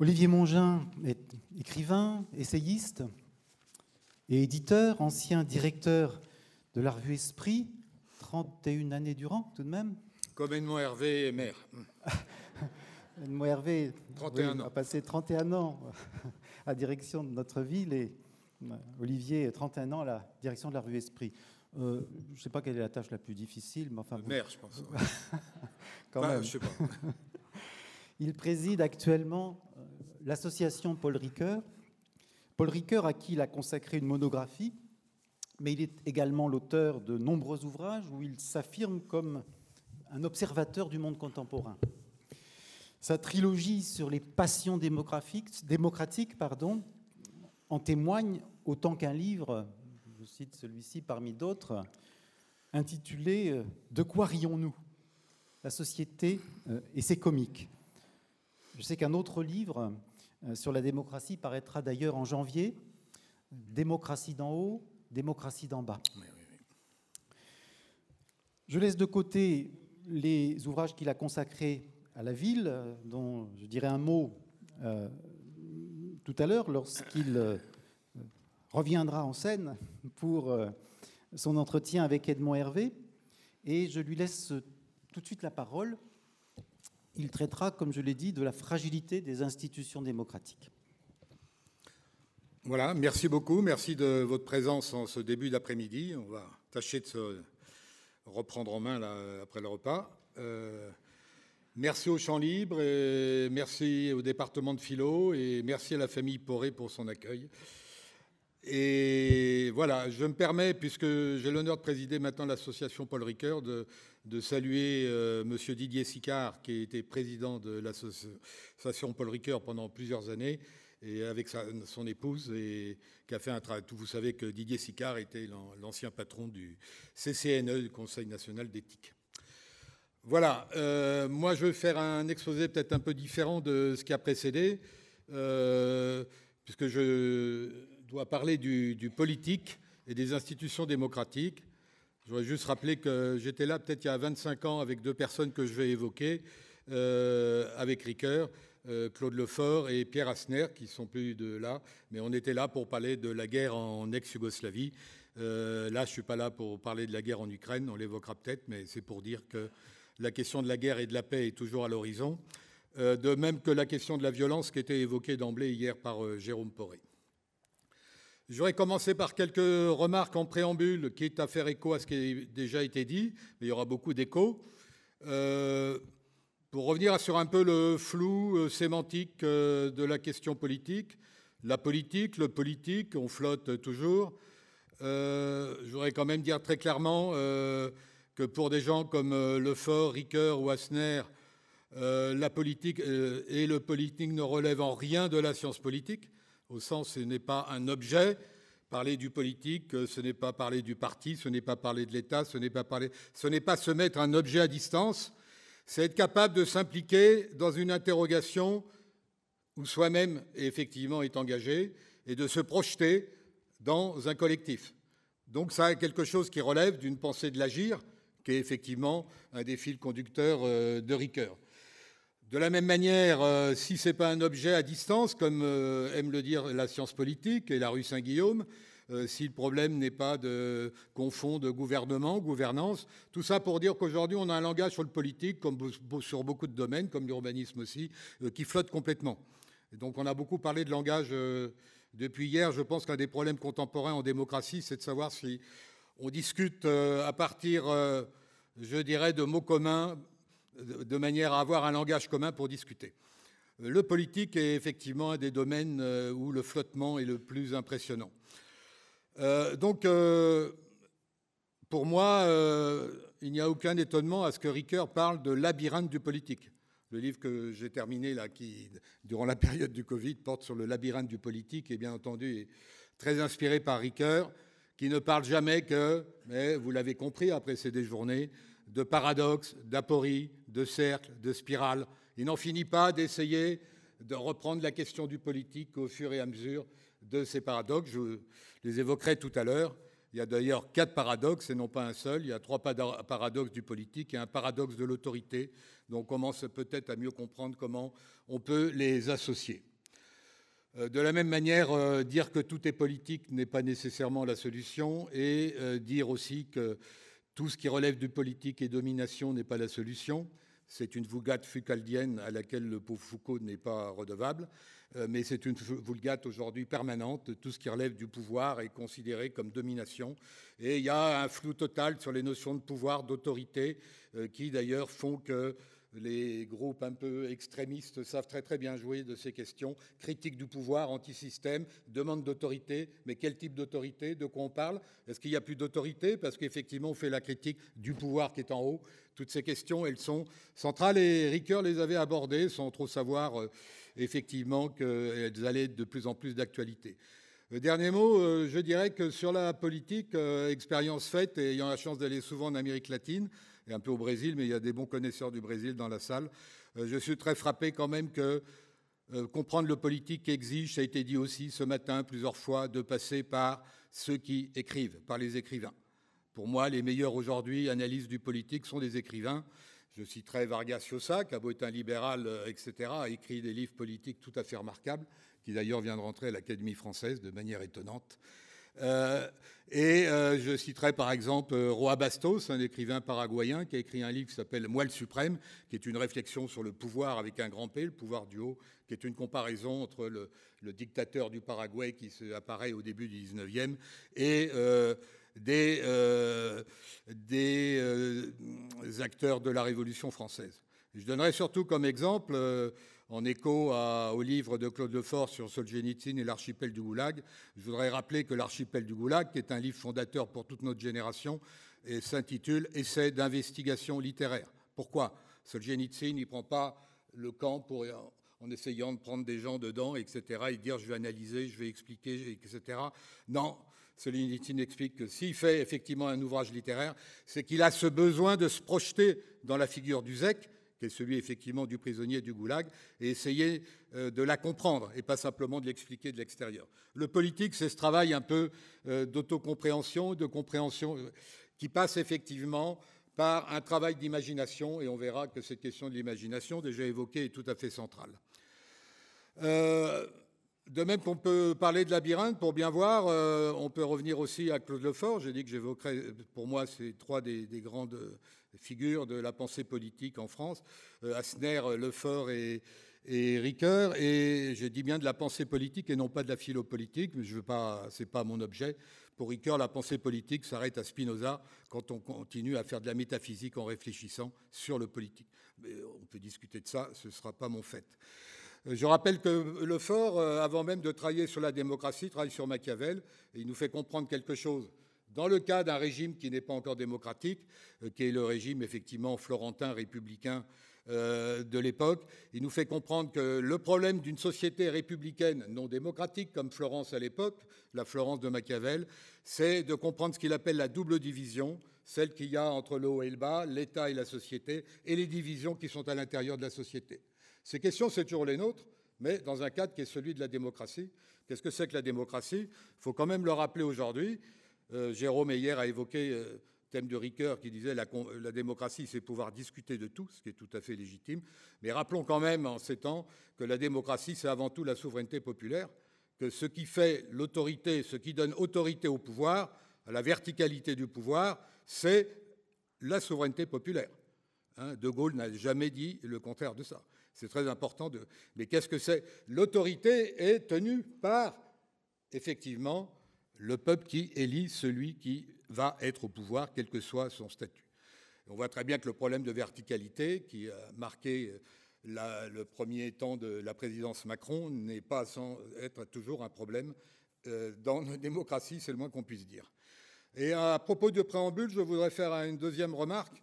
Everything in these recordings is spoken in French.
Olivier Mongin est écrivain, essayiste et éditeur, ancien directeur de la revue Esprit, 31 années durant tout de même. Comme Edmond Hervé est maire. Edmond Hervé a passé 31 ans à direction de notre ville et euh, Olivier 31 ans à la direction de la revue Esprit. Euh, je ne sais pas quelle est la tâche la plus difficile, mais enfin. Maire, je pense. Quand même. Je sais pas. Il préside actuellement euh, l'association Paul Ricoeur. Paul Ricoeur, à qui il a consacré une monographie, mais il est également l'auteur de nombreux ouvrages où il s'affirme comme un observateur du monde contemporain. Sa trilogie sur les passions démocratiques pardon, en témoigne autant qu'un livre, je cite celui-ci parmi d'autres, intitulé euh, De quoi rions-nous? La société euh, et ses comiques. Je sais qu'un autre livre euh, sur la démocratie paraîtra d'ailleurs en janvier, Démocratie d'en haut, démocratie d'en bas. Je laisse de côté les ouvrages qu'il a consacrés à la ville, euh, dont je dirai un mot euh, tout à l'heure lorsqu'il euh, reviendra en scène pour son entretien avec Edmond Hervé. Et je lui laisse tout de suite la parole. Il traitera, comme je l'ai dit, de la fragilité des institutions démocratiques. Voilà, merci beaucoup. Merci de votre présence en ce début d'après-midi. On va tâcher de se reprendre en main là, après le repas. Euh, merci au Champ Libre, merci au département de philo et merci à la famille Poré pour son accueil. Et voilà, je me permets, puisque j'ai l'honneur de présider maintenant l'association Paul Ricoeur, de, saluer euh, Monsieur Didier Sicard, qui a été président de l'association Paul Ricoeur pendant plusieurs années, et avec son épouse, et qui a fait un travail. Vous savez que Didier Sicard était l'ancien patron du CCNE, du Conseil national d'éthique. Voilà, euh, moi je vais faire un exposé peut-être un peu différent de ce qui a précédé, euh, puisque je dois parler du, politique et des institutions démocratiques. Je voudrais juste rappeler que j'étais là peut-être il y a 25 ans avec deux personnes que je vais évoquer, euh, avec Ricoeur, Claude Lefort et Pierre Asner, qui sont plus de là, mais on était là pour parler de la guerre en ex-Yougoslavie. là, je ne suis pas là pour parler de la guerre en Ukraine, on l'évoquera peut-être, mais c'est pour dire que la question de la guerre et de la paix est toujours à l'horizon, euh, de même que la question de la violence qui était évoquée d'emblée hier par euh, Jérôme Poré. J'aurais commencé par quelques remarques en préambule, qui est à faire écho à ce qui a déjà été dit, mais il y aura beaucoup d'échos. Euh, pour revenir sur un peu le flou sémantique de la question politique, la politique, le politique, on flotte toujours. je voudrais quand même dire très clairement que pour des gens comme euh, Lefort, Ricoeur ou Asner, euh, la politique euh, et le politique ne relèvent en rien de la science politique, au sens ce n'est pas un objet. Parler du politique, ce n'est pas parler du parti, ce n'est pas parler de l'État, ce n'est pas parler, ce n'est pas se mettre un objet à distance, c'est être capable de s'impliquer dans une interrogation où soi-même effectivement est engagé et de se projeter dans un collectif. Donc ça a quelque chose qui relève d'une pensée de l'agir, qui est effectivement un des fils conducteurs euh, de Ricoeur. De la même manière, euh, si ce n'est pas un objet à distance, comme euh, aime le dire la science politique et la rue Saint-Guillaume, si le problème n'est pas de confondre gouvernement, gouvernance, tout ça pour dire qu'aujourd'hui on a un langage sur le politique, comme sur beaucoup de domaines, comme l'urbanisme aussi, qui flotte complètement. donc on a beaucoup parlé de langage depuis hier. Je pense qu'un des problèmes contemporains en démocratie, c'est de savoir si on discute euh, à partir, euh, je dirais, de mots communs, de manière à avoir un langage commun pour discuter. Le politique est effectivement un des domaines euh, où le flottement est le plus impressionnant. donc, pour moi, il n'y a aucun étonnement à ce que Ricoeur parle de labyrinthe du politique. Le livre que j'ai terminé là, qui, durant la période du Covid, porte sur le labyrinthe du politique, et bien entendu est très inspiré par Ricoeur qui ne parle jamais que, mais vous l'avez compris après ces déjournées, de paradoxes, d'apories, de cercles, de spirales. Il n'en finit pas d'essayer de reprendre la question du politique au fur et à mesure de ces paradoxes. Je les évoquerai tout à l'heure. Il y a d'ailleurs quatre paradoxes et non pas un seul. Il y a trois paradoxes du politique et un paradoxe de l'autorité. Donc on commence peut-être à mieux comprendre comment on peut les associer. De la même manière, dire que tout est politique n'est pas nécessairement la solution et dire aussi que tout ce qui relève du politique et domination n'est pas la solution. C'est une vulgate foucaldienne à laquelle le pauvre Foucault n'est pas redevable, euh, mais c'est une vulgate aujourd'hui permanente. Tout ce qui relève du pouvoir est considéré comme domination. Et il y a un flou total sur les notions de pouvoir, d'autorité, euh, qui d'ailleurs font que les groupes un peu extrémistes savent très très bien jouer de ces questions. Critique du pouvoir, anti-système, demande d'autorité. Mais quel type d'autorité? De quoi on parle? Est-ce qu'il n'y a plus d'autorité? Parce qu'effectivement, on fait la critique du pouvoir qui est en haut. Toutes ces questions, elles sont centrales et Ricoeur les avait abordées sans trop savoir euh, effectivement qu'elles allaient de plus en plus d'actualité. Le dernier mot, euh, je dirais que sur la politique, euh, expérience faite, et ayant la chance d'aller souvent en Amérique latine, un peu au Brésil, mais il y a des bons connaisseurs du Brésil dans la salle, euh, je suis très frappé quand même que comprendre le politique exige, ça a été dit aussi ce matin plusieurs fois, de passer par ceux qui écrivent, par les écrivains. Pour moi, les meilleurs aujourd'hui analystes du politique sont des écrivains. Je citerai Vargas Llosa, qui a beau être un libéral, etc., a écrit des livres politiques tout à fait remarquables qui d'ailleurs vient de rentrer à l'Académie française de manière étonnante. Euh, et euh, je citerai par exemple euh, Roa Bastos, un écrivain paraguayen qui a écrit un livre qui s'appelle Moelle suprême, qui est une réflexion sur le pouvoir avec un grand P, le pouvoir du haut, qui est une comparaison entre le, dictateur du Paraguay qui apparaît au début du 19e et des acteurs de la Révolution française. Je donnerai surtout comme exemple en écho au livre de Claude Lefort sur Solzhenitsyn et l'archipel du Goulag. Je voudrais rappeler que l'archipel du Goulag, qui est un livre fondateur pour toute notre génération, s'intitule Essai d'investigation littéraire. Pourquoi? Solzhenitsyn, il ne prend pas le camp en essayant de prendre des gens dedans, etc., et dire je vais analyser, je vais expliquer, etc. Non, Solzhenitsyn explique que s'il fait effectivement un ouvrage littéraire, c'est qu'il a ce besoin de se projeter dans la figure du Zek, qui est celui effectivement du prisonnier du goulag, et essayer euh, de la comprendre et pas simplement de l'expliquer de l'extérieur. Le politique, c'est ce travail un peu euh, d'autocompréhension, de compréhension, euh, qui passe effectivement par un travail d'imagination, et on verra que cette question de l'imagination, déjà évoquée, est tout à fait centrale. De même qu'on peut parler de labyrinthe, pour bien voir, on peut revenir aussi à Claude Lefort. J'ai dit que j'évoquerais, pour moi, ces trois des, des grandes figures de la pensée politique en France, euh, Asner, Lefort et, et Ricoeur, et je dis bien de la pensée politique et non pas de la philopolitique, mais je veux pas, pas mon objet. Pour Ricoeur, la pensée politique s'arrête à Spinoza quand on continue à faire de la métaphysique en réfléchissant sur le politique. Mais on peut discuter de ça, ce ne sera pas mon fait. Euh, je rappelle que Lefort, euh, avant même de travailler sur la démocratie, travaille sur Machiavel, il nous fait comprendre quelque chose dans le cas d'un régime qui n'est pas encore démocratique, euh, qui est le régime effectivement florentin républicain de l'époque, il nous fait comprendre que le problème d'une société républicaine non démocratique comme Florence à l'époque, la Florence de Machiavel, c'est de comprendre ce qu'il appelle la double division, celle qu'il y a entre le haut et le bas, l'État et la société, et les divisions qui sont à l'intérieur de la société. Ces questions, c'est toujours les nôtres, mais dans un cadre qui est celui de la démocratie. Qu'est-ce que c'est que la démocratie? Il faut quand même le rappeler aujourd'hui. Euh, Jérôme hier a évoqué le euh, thème de Ricoeur qui disait la, la démocratie, c'est pouvoir discuter de tout, ce qui est tout à fait légitime. Mais rappelons quand même en ces temps que la démocratie, c'est avant tout la souveraineté populaire, que ce qui fait l'autorité, ce qui donne autorité au pouvoir, à la verticalité du pouvoir, c'est la souveraineté populaire. Hein, de Gaulle n'a jamais dit le contraire de ça. C'est très important. Mais qu'est-ce que c'est? L'autorité est tenue par, effectivement, le peuple qui élit celui qui va être au pouvoir, quel que soit son statut. On voit très bien que le problème de verticalité qui a marqué le premier temps de la présidence Macron n'est pas sans être toujours un problème euh, dans nos démocraties, c'est le moins qu'on puisse dire. Et à propos de préambule, je voudrais faire une deuxième remarque.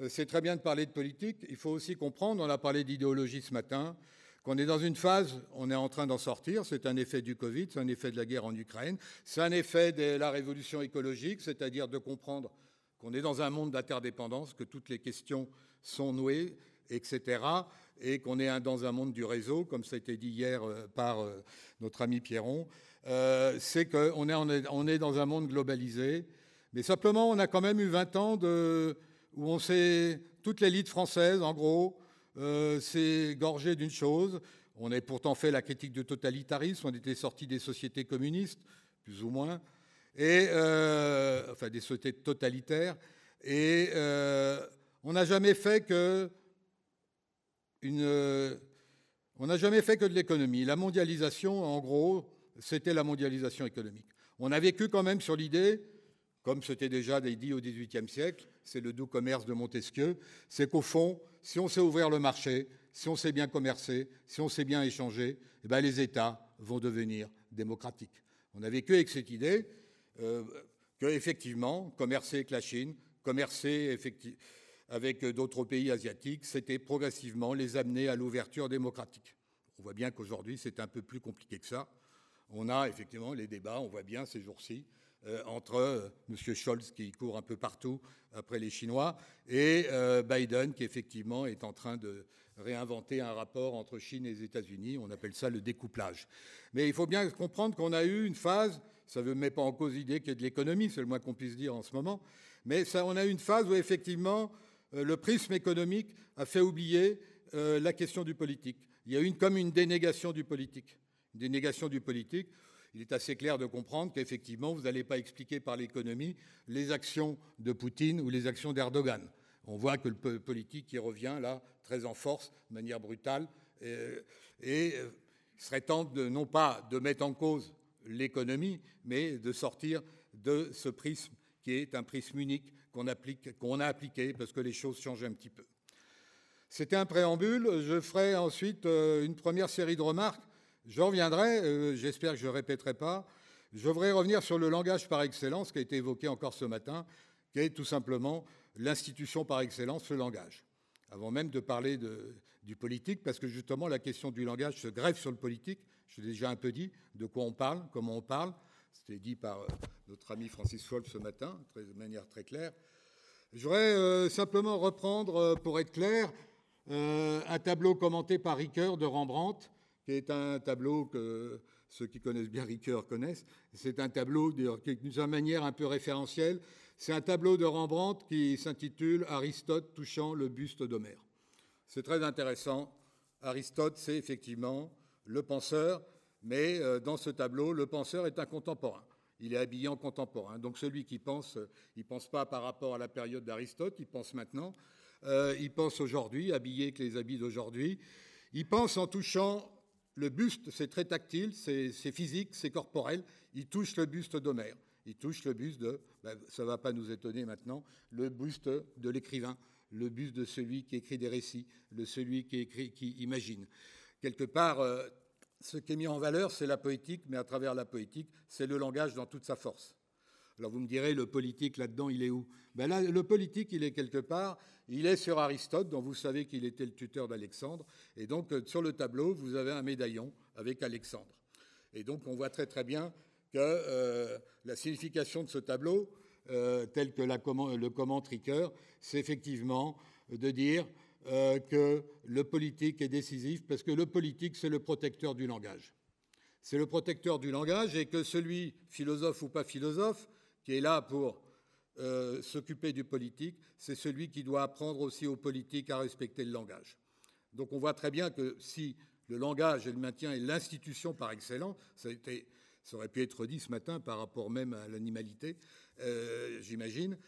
Euh, c'est très bien de parler de politique, il faut aussi comprendre, on a parlé d'idéologie ce matin, qu'on est dans une phase, on est en train d'en sortir, c'est un effet du Covid, c'est un effet de la guerre en Ukraine, c'est un effet de la révolution écologique, c'est-à-dire de comprendre qu'on est dans un monde d'interdépendance, que toutes les questions sont nouées, etc., et qu'on est dans un monde du réseau, comme ça a été dit hier euh, par euh, notre ami Pierron, c'est qu'on est, on est dans un monde globalisé, mais simplement on a quand même eu 20 ans de, où on sait, toute l'élite française, en gros, euh, c'est gorgé d'une chose. On a pourtant fait la critique du totalitarisme, on était sorti des sociétés communistes, plus ou moins, et, euh, enfin des sociétés totalitaires, et euh, on n'a jamais fait que on n'a jamais fait que de l'économie. La mondialisation, en gros, c'était la mondialisation économique. On a vécu quand même sur l'idée, comme c'était déjà dit au XVIIIe siècle, c'est le doux commerce de Montesquieu, c'est qu'au fond, si on sait ouvrir le marché, si on sait bien commercer, si on sait bien échanger, eh ben les États vont devenir démocratiques. On a vécu avec cette idée euh, que, effectivement, commercer avec la Chine, commercer avec d'autres pays asiatiques, c'était progressivement les amener à l'ouverture démocratique. On voit bien qu'aujourd'hui, c'est un peu plus compliqué que ça. On a effectivement les débats, on voit bien ces jours-ci, euh, entre euh, M. Scholz, qui court un peu partout après les Chinois, et Biden, qui effectivement est en train de réinventer un rapport entre Chine et les États-Unis. On appelle ça le découplage. Mais il faut bien comprendre qu'on a eu une phase, ça ne met pas en cause l'idée qu'il y ait de l'économie, c'est le moins qu'on puisse dire en ce moment, mais ça, on a eu une phase où effectivement euh, le prisme économique a fait oublier euh, la question du politique. Il y a eu une, comme une dénégation du politique. Une dénégation du politique. Il est assez clair de comprendre qu'effectivement, vous n'allez pas expliquer par l'économie les actions de Poutine ou les actions d'Erdogan. On voit que le politique qui revient là très en force, de manière brutale, et, et euh, il serait temps de, non pas de mettre en cause l'économie, mais de sortir de ce prisme qui est un prisme unique qu'on a appliqué parce que les choses changent un petit peu. C'était un préambule. Je ferai ensuite euh, une première série de remarques. Je reviendrai, euh, j'espère que je ne répéterai pas. Je voudrais revenir sur le langage par excellence qui a été évoqué encore ce matin, qui est tout simplement l'institution par excellence, le langage. Avant même de parler du politique, parce que justement la question du langage se greffe sur le politique. Je l'ai déjà un peu dit, de quoi on parle, comment on parle. C'était dit par euh, notre ami Francis Wolff ce matin, de manière très claire. Je voudrais euh, simplement reprendre, pour être clair, un tableau commenté par Ricoeur de Rembrandt, qui est un tableau que ceux qui connaissent bien Ricoeur connaissent. C'est un tableau d'une manière un peu référentielle. C'est un tableau de Rembrandt qui s'intitule Aristote touchant le buste d'Homère. C'est très intéressant. Aristote, c'est effectivement le penseur, mais euh, dans ce tableau, le penseur est un contemporain. Il est habillé en contemporain. Donc celui qui pense, euh, il ne pense pas par rapport à la période d'Aristote, il pense maintenant. Euh, il pense aujourd'hui, habillé avec les habits d'aujourd'hui. Il pense en touchant le buste, c'est très tactile, c'est physique, c'est corporel. Il touche le buste d'Homère. Il touche le buste de, ben, ça ne va pas nous étonner maintenant, le buste de l'écrivain, le buste de celui qui écrit des récits, de celui qui, écrit, qui imagine. Quelque part, ce qui est mis en valeur, c'est la poétique, mais à travers la poétique, c'est le langage dans toute sa force. Alors vous me direz, le politique là-dedans, il est où? Ben là, Le politique, il est quelque part, il est sur Aristote, dont vous savez qu'il était le tuteur d'Alexandre. Et donc, euh, sur le tableau, vous avez un médaillon avec Alexandre. Et donc, on voit très très bien que euh, la signification de ce tableau, euh, tel que le commente Ricoeur, c'est effectivement de dire euh, que le politique est décisif parce que le politique, c'est le protecteur du langage. C'est le protecteur du langage et que celui, philosophe ou pas philosophe, qui est là pour euh, s'occuper du politique, c'est celui qui doit apprendre aussi aux politiques à respecter le langage. Donc on voit très bien que si le langage et le maintien est l'institution par excellence, ça, aurait pu être dit ce matin par rapport même à l'animalité, euh, j'imagine,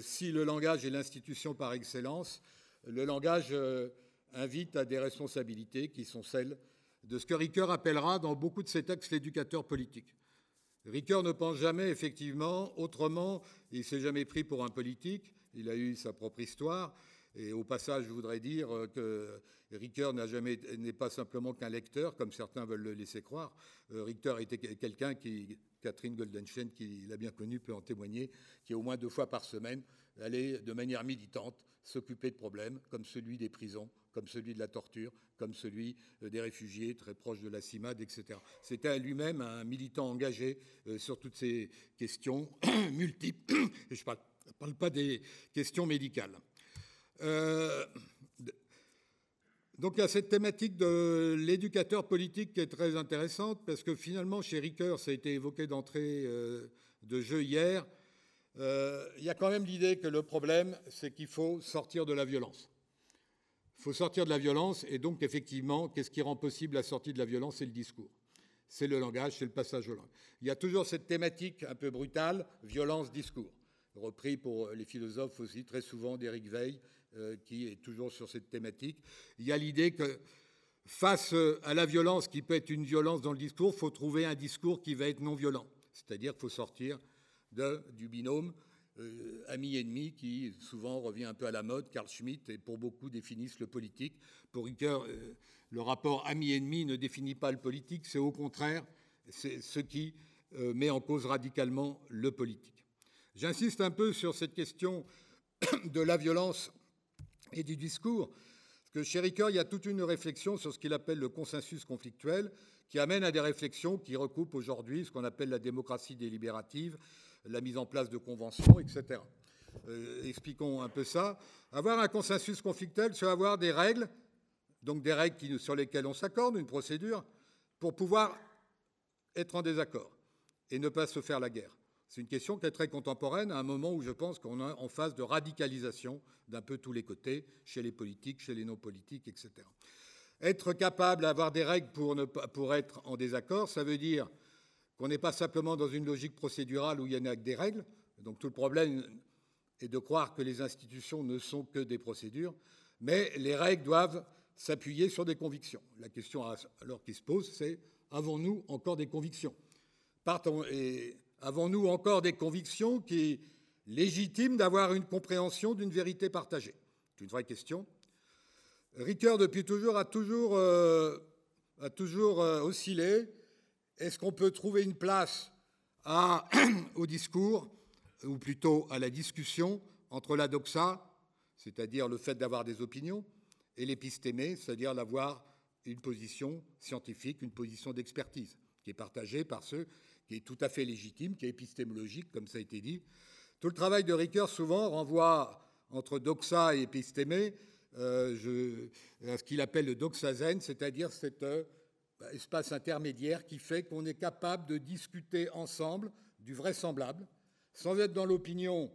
si le langage est l'institution par excellence, le langage euh, invite à des responsabilités qui sont celles de ce que Ricoeur appellera dans beaucoup de ses textes l'éducateur politique. Ricoeur ne pense jamais effectivement autrement, il s'est jamais pris pour un politique, il a eu sa propre histoire, et au passage, je voudrais dire que Ricoeur n'est pas simplement qu'un lecteur, comme certains veulent le laisser croire. Euh, Ricoeur était quelqu'un qui, Catherine Goldenstein, qui l'a bien connu, peut en témoigner, qui au moins deux fois par semaine allait de manière militante s'occuper de problèmes comme celui des prisons, comme celui de la torture, comme celui euh, des réfugiés très proches de la CIMAD, etc. C'était lui-même un militant engagé euh, sur toutes ces questions multiples, je ne parle, pas des questions médicales. Euh, donc il y a cette thématique de l'éducateur politique qui est très intéressante, parce que finalement, chez Ricoeur, ça a été évoqué d'entrée de jeu hier, il y a quand même l'idée que le problème, c'est qu'il faut sortir de la violence. Faut sortir de la violence, et donc effectivement, qu'est-ce qui rend possible la sortie de la violence C'est le discours. C'est le langage, c'est le passage au langage. Il y a toujours cette thématique un peu brutale, violence-discours, repris pour les philosophes aussi très souvent d'Éric Veil, euh, qui est toujours sur cette thématique. Il y a l'idée que face à la violence qui peut être une violence dans le discours, il faut trouver un discours qui va être non violent. C'est-à-dire qu'il faut sortir du binôme euh, ami-ennemi qui souvent revient un peu à la mode. Carl Schmitt et pour beaucoup définissent le politique. Pour Ricoeur, euh, le rapport ami-ennemi ne définit pas le politique, c'est au contraire ce qui euh, met en cause radicalement le politique. J'insiste un peu sur cette question de la violence et du discours, parce que chez Ricoeur, il y a toute une réflexion sur ce qu'il appelle le consensus conflictuel, qui amène à des réflexions qui recoupent aujourd'hui ce qu'on appelle la démocratie délibérative, la mise en place de conventions, etc. Euh, expliquons un peu ça. Avoir un consensus conflictuel, c'est avoir des règles, donc des règles sur lesquelles on s'accorde, une procédure, pour pouvoir être en désaccord et ne pas se faire la guerre. C'est une question qui est très contemporaine, à un moment où je pense qu'on est en phase de radicalisation d'un peu tous les côtés, chez les politiques, chez les non-politiques, etc. Être capable d'avoir des règles pour, ne pas, pour être en désaccord, ça veut dire qu'on n'est pas simplement dans une logique procédurale où il y en a que des règles. Donc tout le problème est de croire que les institutions ne sont que des procédures, mais les règles doivent s'appuyer sur des convictions. La question alors qui se pose, c'est avons-nous encore des convictions? Avons-nous encore des convictions qui légitiment d'avoir une compréhension d'une vérité partagée? C'est une vraie question. Ricoeur, depuis toujours, a toujours, euh, euh, oscillé est-ce qu'on peut trouver une place au discours, ou plutôt à la discussion, entre la doxa, c'est-à-dire le fait d'avoir des opinions, et l'épistémé, c'est-à-dire d'avoir une position scientifique, une position d'expertise, qui est partagée par ceux qui est tout à fait légitime, qui est épistémologique, comme ça a été dit. Tout le travail de Ricoeur, souvent, renvoie entre doxa et épistémé euh, à ce qu'il appelle le doxazen, c'est-à-dire cette euh, espace intermédiaire qui fait qu'on est capable de discuter ensemble du vraisemblable, sans être dans l'opinion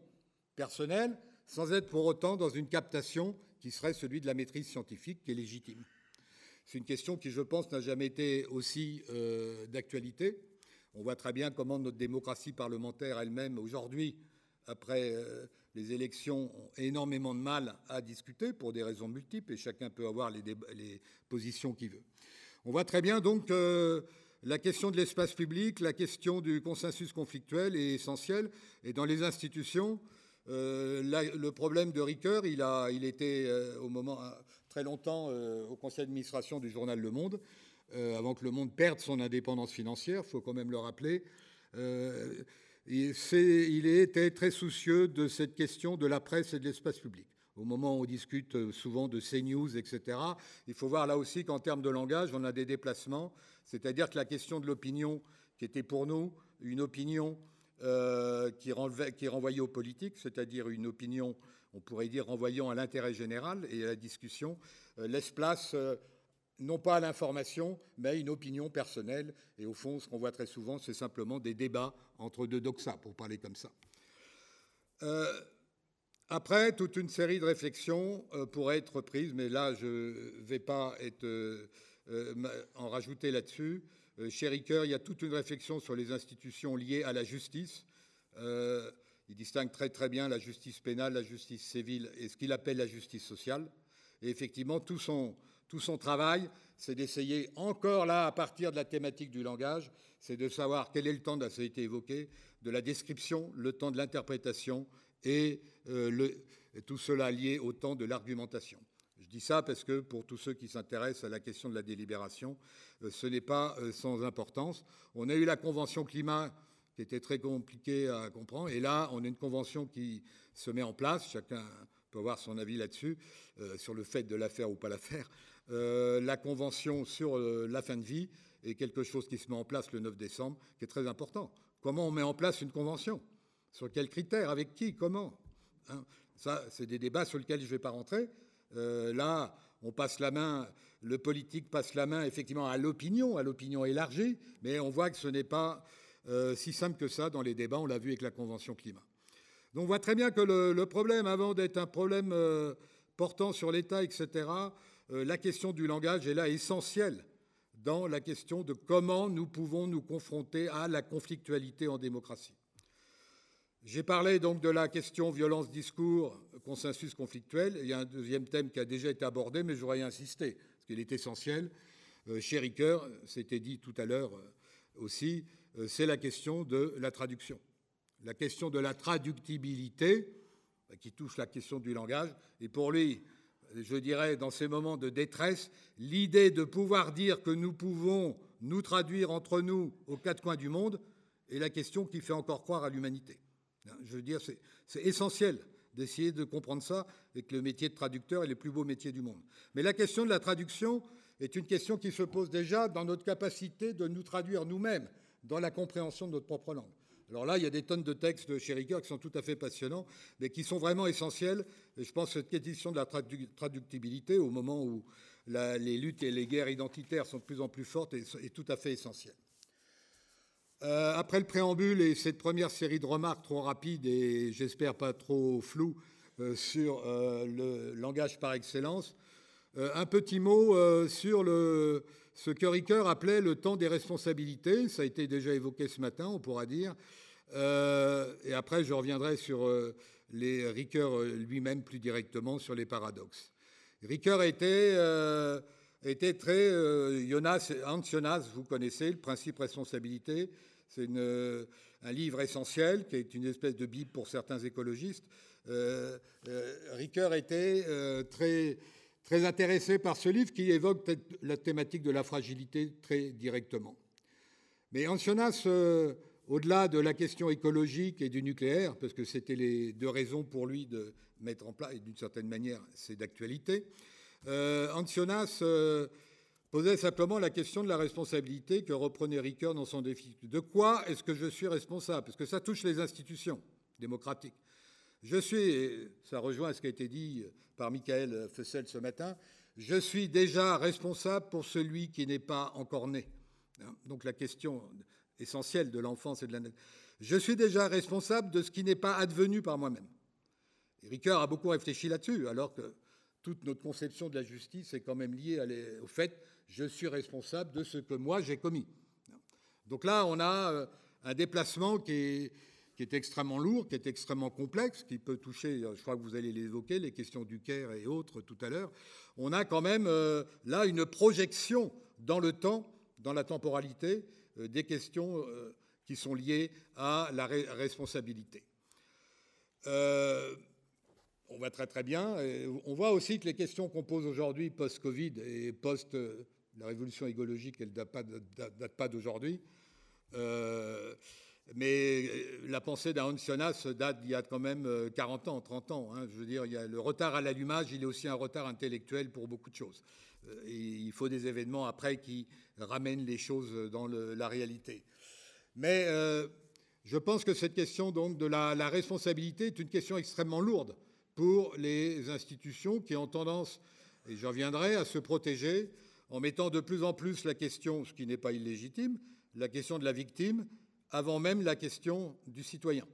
personnelle, sans être pour autant dans une captation qui serait celui de la maîtrise scientifique qui est légitime. C'est une question qui, je pense, n'a jamais été aussi euh, d'actualité. On voit très bien comment notre démocratie parlementaire elle-même, aujourd'hui, après euh, les élections, ont énormément de mal à discuter pour des raisons multiples, et chacun peut avoir les positions qu'il veut. On voit très bien donc que la question de l'espace public, la question du consensus conflictuel est essentielle. Et dans les institutions, euh, le problème de Ricoeur, il, était euh, au moment très longtemps euh, au conseil d'administration du journal Le Monde, avant que Le Monde perde son indépendance financière, il faut quand même le rappeler. il était très soucieux de cette question de la presse et de l'espace public au moment où on discute euh, souvent de CNews, etc. Il faut voir là aussi qu'en termes de langage, on a des déplacements, c'est-à-dire que la question de l'opinion, qui était pour nous une opinion euh, qui, qui renvoyait aux politiques, c'est-à-dire une opinion, on pourrait dire, renvoyant à l'intérêt général et à la discussion, euh, laisse place non pas à l'information, mais à une opinion personnelle. Et au fond, ce qu'on voit très souvent, c'est simplement des débats entre deux doxas, pour parler comme ça. Après, toute une série de réflexions euh, pourraient être prises, mais là, je ne vais pas euh, euh, en rajouter là-dessus. chez Ricoeur, il y a toute une réflexion sur les institutions liées à la justice. il distingue très très bien la justice pénale, la justice civile et ce qu'il appelle la justice sociale. Et effectivement, tout son, tout son travail, c'est d'essayer, encore là, à partir de la thématique du langage, c'est de savoir quel est le temps, ça a été évoqué, de la description, le temps de l'interprétation et euh, tout cela lié au temps de l'argumentation. Je dis ça parce que pour tous ceux qui s'intéressent à la question de la délibération, euh, ce n'est pas euh, sans importance. On a eu la Convention climat qui était très compliquée à comprendre, et là, on a une convention qui se met en place, chacun peut avoir son avis là-dessus, sur le fait de la faire ou pas la faire. la convention sur la fin de vie est quelque chose qui se met en place le 9 décembre, qui est très important. Comment on met en place une convention? Sur quels critères Avec qui Comment hein? Ça, c'est des débats sur lesquels je ne vais pas rentrer. Euh, là, on passe la main, le politique passe la main effectivement à l'opinion, à l'opinion élargie, mais on voit que ce n'est pas euh, si simple que ça dans les débats. On l'a vu avec la Convention climat. Donc on voit très bien que le, problème, avant d'être un problème euh, portant sur l'État, etc., la question du langage est là essentielle dans la question de comment nous pouvons nous confronter à la conflictualité en démocratie. J'ai parlé donc de la question violence-discours, consensus conflictuel. Il y a un deuxième thème qui a déjà été abordé, mais j'aurais insisté, parce qu'il est essentiel. Euh, chez Ricoeur, c'était dit tout à l'heure euh, aussi, euh, c'est la question de la traduction. La question de la traductibilité, qui touche la question du langage. Et pour lui, je dirais, dans ces moments de détresse, l'idée de pouvoir dire que nous pouvons nous traduire entre nous aux quatre coins du monde est la question qui fait encore croire à l'humanité. Je veux dire, c'est essentiel d'essayer de comprendre ça et que le métier de traducteur est le plus beau métier du monde. Mais la question de la traduction est une question qui se pose déjà dans notre capacité de nous traduire nous-mêmes dans la compréhension de notre propre langue. Alors là, il y a des tonnes de textes de chez qui sont tout à fait passionnants, mais qui sont vraiment essentiels. Et je pense que cette question de la traductibilité, au moment où les luttes et les guerres identitaires sont de plus en plus fortes, est tout à fait essentielle. Euh, après le préambule et cette première série de remarques trop rapides et j'espère pas trop floues euh, sur euh, le langage par excellence, un petit mot sur ce que Ricoeur appelait le temps des responsabilités. Ça a été déjà évoqué ce matin, on pourra dire. et après, je reviendrai sur les Ricoeur lui-même plus directement sur les paradoxes. Ricoeur était, était très Jonas, Hans Jonas, vous connaissez le principe responsabilité. C'est euh, un livre essentiel qui est une espèce de bible pour certains écologistes. Euh, euh, Ricoeur était très, très intéressé par ce livre qui évoque la thématique de la fragilité très directement. Mais Ancionas, au-delà de la question écologique et du nucléaire, parce que c'était les deux raisons pour lui de mettre en place, et d'une certaine manière c'est d'actualité, Ancionas posait simplement la question de la responsabilité que reprenait Ricoeur dans son défi. De quoi est-ce que je suis responsable? Parce que ça touche les institutions démocratiques. Je suis, ça rejoint ce qui a été dit par Michael Fessel ce matin, je suis déjà responsable pour celui qui n'est pas encore né. Donc la question essentielle de l'enfance et de la Je suis déjà responsable de ce qui n'est pas advenu par moi-même. Ricoeur a beaucoup réfléchi là-dessus, alors que toute notre conception de la justice est quand même liée au fait je suis responsable de ce que moi j'ai commis. Donc là, on a euh, un déplacement qui est, qui est, extrêmement lourd, qui est extrêmement complexe, qui peut toucher, euh, je crois que vous allez l'évoquer, les questions du Caire et autres tout à l'heure. On a quand même euh, là une projection dans le temps, dans la temporalité, des questions qui sont liées à la responsabilité. On va très très bien. on voit aussi que les questions qu'on pose aujourd'hui, post-Covid et post la révolution écologique, elle ne date pas, d'aujourd'hui. Euh, mais la pensée d'un se date d'il y a quand même 40 euh, ans, 30 ans. Hein. Je veux dire, le retard à l'allumage, il est aussi un retard intellectuel pour beaucoup de choses. Euh, il faut des événements après qui ramènent les choses dans la réalité. Mais je pense que cette question donc de la, responsabilité est une question extrêmement lourde pour les institutions qui ont tendance, et j'en reviendrai, à se protéger en mettant de plus en plus la question, ce qui n'est pas illégitime, la question de la victime, avant même la question du citoyen.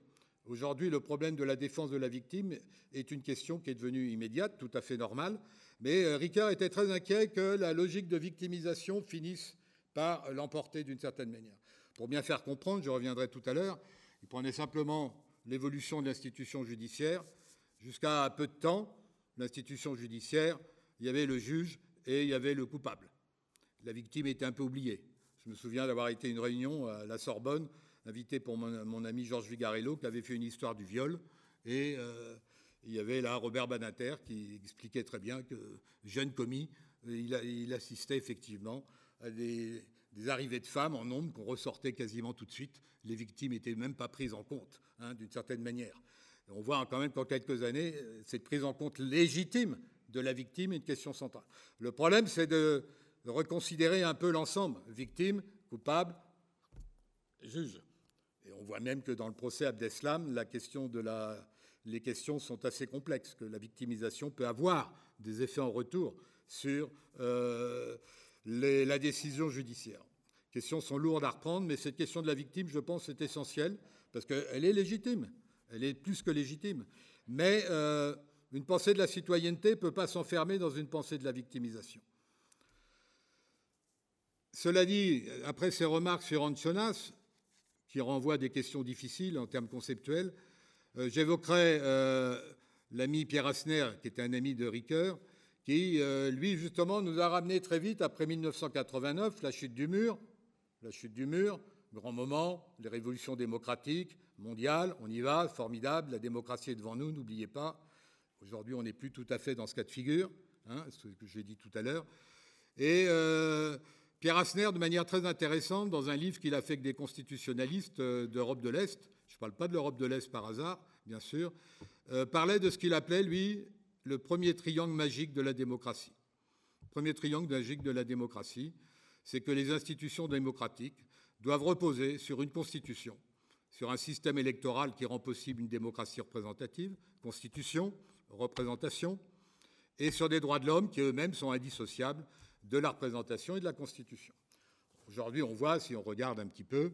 Aujourd'hui, le problème de la défense de la victime est une question qui est devenue immédiate, tout à fait normale, mais euh, Ricard était très inquiet que la logique de victimisation finisse par l'emporter d'une certaine manière. Pour bien faire comprendre, je reviendrai tout à l'heure, il prenait simplement l'évolution de l'institution judiciaire. Jusqu'à peu de temps, l'institution judiciaire, il y avait le juge et il y avait le coupable. La victime était un peu oubliée. Je me souviens d'avoir été à une réunion à la Sorbonne, invité pour mon, ami Georges Vigarello, qui avait fait une histoire du viol. Et euh, il y avait là Robert Banater qui expliquait très bien que, jeune commis, il, assistait effectivement à des, arrivées de femmes en nombre qu'on ressortait quasiment tout de suite. Les victimes n'étaient même pas prises en compte, hein, d'une certaine manière. On voit quand même qu'en quelques années, cette prise en compte légitime de la victime est une question centrale. Le problème, c'est de, reconsidérer un peu l'ensemble, victime, coupable, juge. Et on voit même que dans le procès Abdeslam, les questions sont assez complexes, que la victimisation peut avoir des effets en retour sur euh, la décision judiciaire. Les questions sont lourdes à reprendre, mais cette question de la victime, je pense, est essentielle, parce qu'elle est légitime, elle est plus que légitime. Mais euh, Une pensée de la citoyenneté ne peut pas s'enfermer dans une pensée de la victimisation. Cela dit, après ces remarques sur Anchonas, qui renvoient à des questions difficiles en termes conceptuels, euh, j'évoquerai euh, l'ami Pierre Asner, qui était un ami de Ricoeur, qui, lui, justement, nous a ramené très vite, après 1989, la chute du mur, la chute du mur, grand moment, les révolutions démocratiques mondiales, on y va, formidable, la démocratie est devant nous, n'oubliez pas. Aujourd'hui, on n'est plus tout à fait dans ce cas de figure, hein, ce que j'ai dit tout à l'heure. Et Pierre Asner, de manière très intéressante, dans un livre qu'il a fait avec des constitutionnalistes d'Europe de l'Est, je ne parle pas de l'Europe de l'Est par hasard, bien sûr, euh, parlait de ce qu'il appelait, lui, le premier triangle magique de la démocratie. Le premier triangle magique de la démocratie, c'est que les institutions démocratiques doivent reposer sur une constitution, sur un système électoral qui rend possible une démocratie représentative, constitution, représentation, et sur des droits de l'homme qui eux-mêmes sont indissociables de la représentation et de la constitution. Aujourd'hui, on voit, si on regarde un petit peu,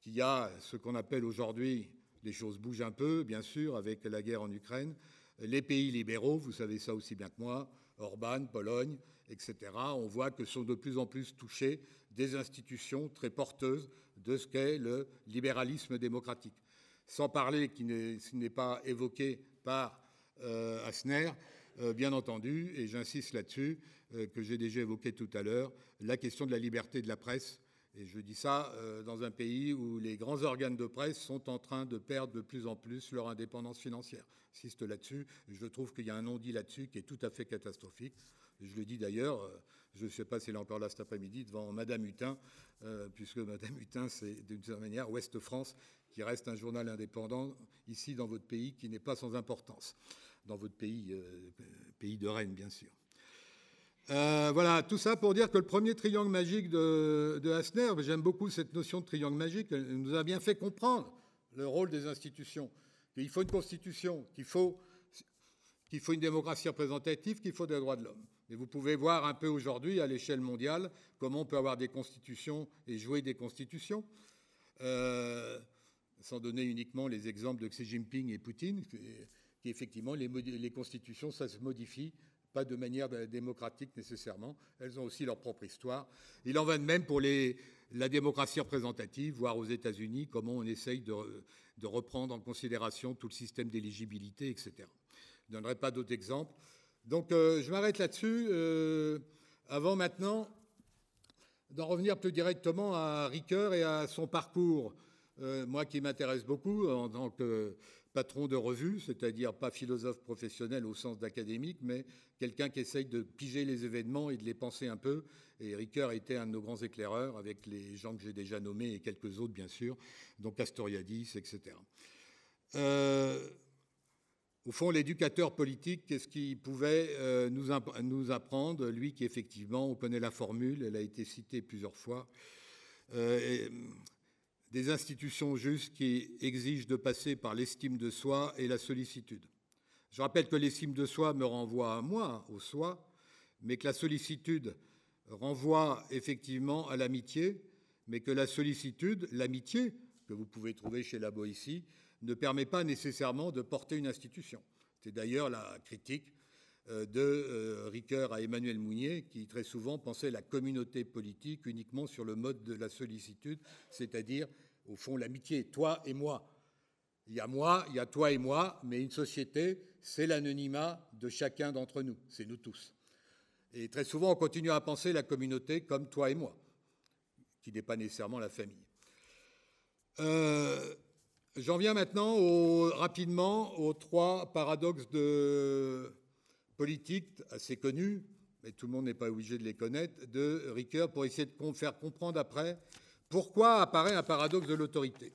qu'il y a ce qu'on appelle aujourd'hui, les choses bougent un peu, bien sûr, avec la guerre en Ukraine, les pays libéraux, vous savez ça aussi bien que moi, Orban, Pologne, etc., on voit que sont de plus en plus touchés des institutions très porteuses de ce qu'est le libéralisme démocratique. Sans parler, qui n'est pas évoqué par euh, Asner, euh, bien entendu, et j'insiste là-dessus, euh, que j'ai déjà évoqué tout à l'heure, la question de la liberté de la presse et je dis ça euh, dans un pays où les grands organes de presse sont en train de perdre de plus en plus leur indépendance financière. J'insiste là-dessus. Je trouve qu'il y a un non-dit là-dessus qui est tout à fait catastrophique. je le dis d'ailleurs, euh, je ne sais pas si elle est encore là cet après-midi, devant Madame Hutin, euh, puisque Madame Hutin, c'est d'une certaine manière Ouest France, qui reste un journal indépendant ici dans votre pays, qui n'est pas sans importance. Dans votre pays, pays de Rennes, bien sûr. Euh, voilà, tout ça pour dire que le premier triangle magique de, de Hassner, j'aime beaucoup cette notion de triangle magique, elle nous a bien fait comprendre le rôle des institutions, qu'il faut une constitution, qu'il faut, faut une démocratie représentative, qu'il faut des droits de l'homme. Et vous pouvez voir un peu aujourd'hui, à l'échelle mondiale, comment on peut avoir des constitutions et jouer des constitutions. Euh, sans donner uniquement les exemples de Xi Jinping et Poutine, qui, effectivement, les, les constitutions, ça se modifie pas de manière démocratique nécessairement. Elles ont aussi leur propre histoire. Il en va de même pour la démocratie représentative, voire aux États-Unis, comment on essaye de, de, reprendre en considération tout le système d'éligibilité, etc. Je ne donnerai pas d'autres exemples. Donc euh, je m'arrête là-dessus. Euh, avant maintenant d'en revenir plus directement à Ricoeur et à son parcours, euh, moi qui m'intéresse beaucoup en tant que patron de revue, c'est-à-dire pas philosophe professionnel au sens d'académique, mais quelqu'un qui essaye de piger les événements et de les penser un peu. Et Ricoeur était un de nos grands éclaireurs, avec les gens que j'ai déjà nommés et quelques autres, bien sûr, donc Astoriadis, etc. Euh, au fond, l'éducateur politique, qu'est-ce qu'il pouvait euh, nous, nous, apprendre? Lui qui, effectivement, on connaît la formule, elle a été citée plusieurs fois. Euh, des institutions justes qui exigent de passer par l'estime de soi et la sollicitude. Je rappelle que l'estime de soi me renvoie à moi, au soi, mais que la sollicitude renvoie effectivement à l'amitié, mais que la sollicitude, l'amitié, que vous pouvez trouver chez la Boétie, ne permet pas nécessairement de porter une institution. C'est d'ailleurs la critique de euh, Ricoeur à Emmanuel Mounier, qui très souvent pensait la communauté politique uniquement sur le mode de la sollicitude, c'est-à-dire, au fond, l'amitié, toi et moi. Il y a moi, il y a toi et moi, mais une société, c'est l'anonymat de chacun d'entre nous, c'est nous tous. Et très souvent, on continue à penser la communauté comme toi et moi, qui n'est pas nécessairement la famille. Euh, j'en viens maintenant rapidement aux trois paradoxes de, politique assez connue, mais tout le monde n'est pas obligé de les connaître, de Ricoeur pour essayer de faire comprendre après pourquoi apparaît un paradoxe de l'autorité.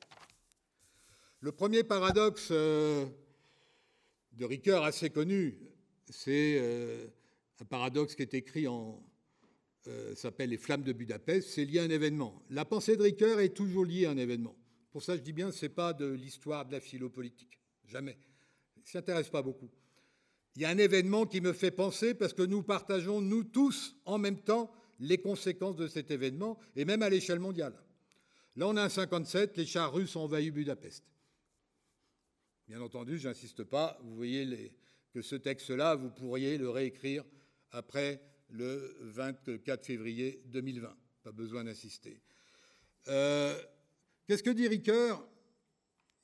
Le premier paradoxe euh, de Ricoeur assez connu, c'est euh, un paradoxe qui est écrit en euh, s'appelle Les Flammes de Budapest, c'est lié à un événement. La pensée de Ricoeur est toujours liée à un événement. Pour ça, je dis bien, ce n'est pas de l'histoire de la philopolitique. Jamais. Il ne s'intéresse pas beaucoup il y a un événement qui me fait penser, parce que nous partageons, nous tous, en même temps, les conséquences de cet événement, et même à l'échelle mondiale. Là, on a un 57, les chars russes ont envahi Budapest. Bien entendu, j'insiste pas, vous voyez que ce texte-là, vous pourriez le réécrire après le 24 février 2020. Pas besoin d'insister. Euh, qu'est-ce que dit Ricoeur?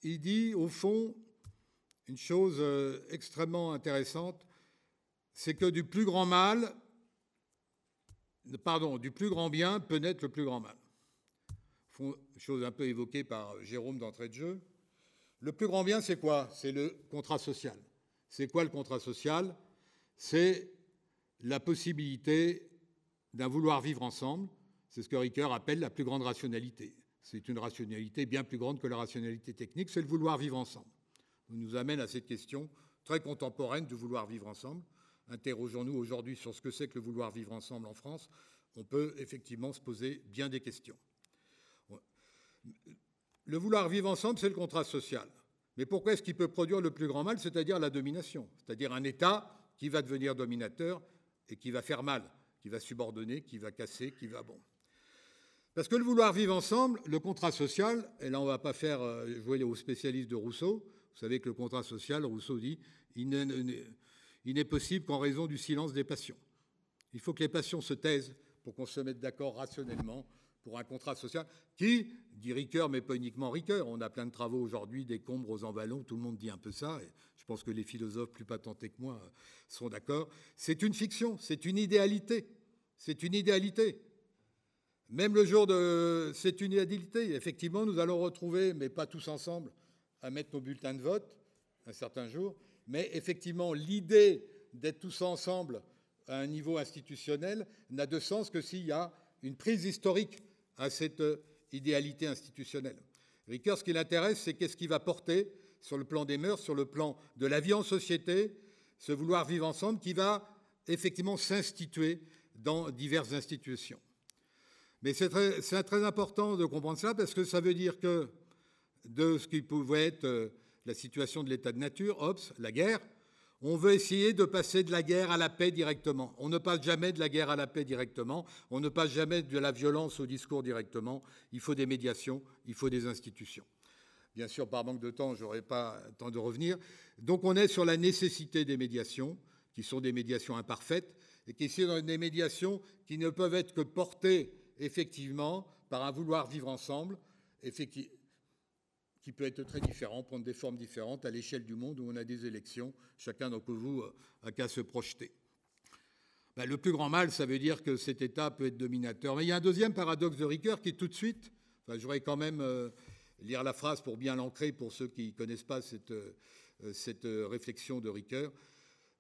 Il dit, au fond, une chose euh, extrêmement intéressante, c'est que du plus grand mal, pardon, du plus grand bien peut naître le plus grand mal. Chose un peu évoquée par Jérôme d'entrée de jeu. Le plus grand bien, c'est quoi? C'est le contrat social. C'est quoi le contrat social? C'est la possibilité d'un vouloir vivre ensemble. C'est ce que Ricoeur appelle la plus grande rationalité. C'est une rationalité bien plus grande que la rationalité technique, c'est le vouloir vivre ensemble. Nous amène à cette question très contemporaine du vouloir vivre ensemble. Interrogeons-nous aujourd'hui sur ce que c'est que le vouloir vivre ensemble en France. On peut effectivement se poser bien des questions. Le vouloir vivre ensemble, c'est le contrat social. Mais pourquoi est-ce qu'il peut produire le plus grand mal, c'est-à-dire la domination? C'est-à-dire un État qui va devenir dominateur et qui va faire mal, qui va subordonner, qui va casser, qui va bon. Parce que le vouloir vivre ensemble, le contrat social, et là on ne va pas faire euh, jouer aux spécialistes de Rousseau, vous savez que le contrat social, Rousseau dit, il n'est possible qu'en raison du silence des passions. Il faut que les passions se taisent pour qu'on se mette d'accord rationnellement pour un contrat social qui, dit Ricoeur, mais pas uniquement Ricoeur, on a plein de travaux aujourd'hui, des combres aux envallons, tout le monde dit un peu ça, et je pense que les philosophes plus patentés que moi sont d'accord, c'est une fiction, c'est une idéalité, c'est une idéalité. Même le jour de... C'est une idéalité, effectivement, nous allons retrouver, mais pas tous ensemble, à mettre nos bulletins de vote un certain jour, mais effectivement, l'idée d'être tous ensemble à un niveau institutionnel n'a de sens que s'il y a une prise historique à cette idéalité institutionnelle. Ricoeur, ce qui l'intéresse, c'est qu'est-ce qui va porter sur le plan des mœurs, sur le plan de la vie en société, ce vouloir vivre ensemble qui va effectivement s'instituer dans diverses institutions. Mais c'est très, très, important de comprendre cela parce que ça veut dire que de ce qui pouvait être euh, la situation de l'état de nature, Hobbes, la guerre, on veut essayer de passer de la guerre à la paix directement. On ne passe jamais de la guerre à la paix directement. On ne passe jamais de la violence au discours directement. Il faut des médiations, il faut des institutions. Bien sûr, par manque de temps, je n'aurai pas le temps de revenir. Donc on est sur la nécessité des médiations, qui sont des médiations imparfaites, et qui sont des médiations qui ne peuvent être que portées effectivement par un vouloir vivre ensemble, qui peut être très différent, prendre des formes différentes à l'échelle du monde où on a des élections. Chacun d'entre vous a qu'à se projeter. Ben, le plus grand mal, ça veut dire que cet État peut être dominateur. Mais il y a un deuxième paradoxe de Ricoeur qui est tout de suite, enfin, j'aurais quand même euh, lire la phrase pour bien l'ancrer pour ceux qui ne connaissent pas cette, euh, euh, réflexion de Ricoeur.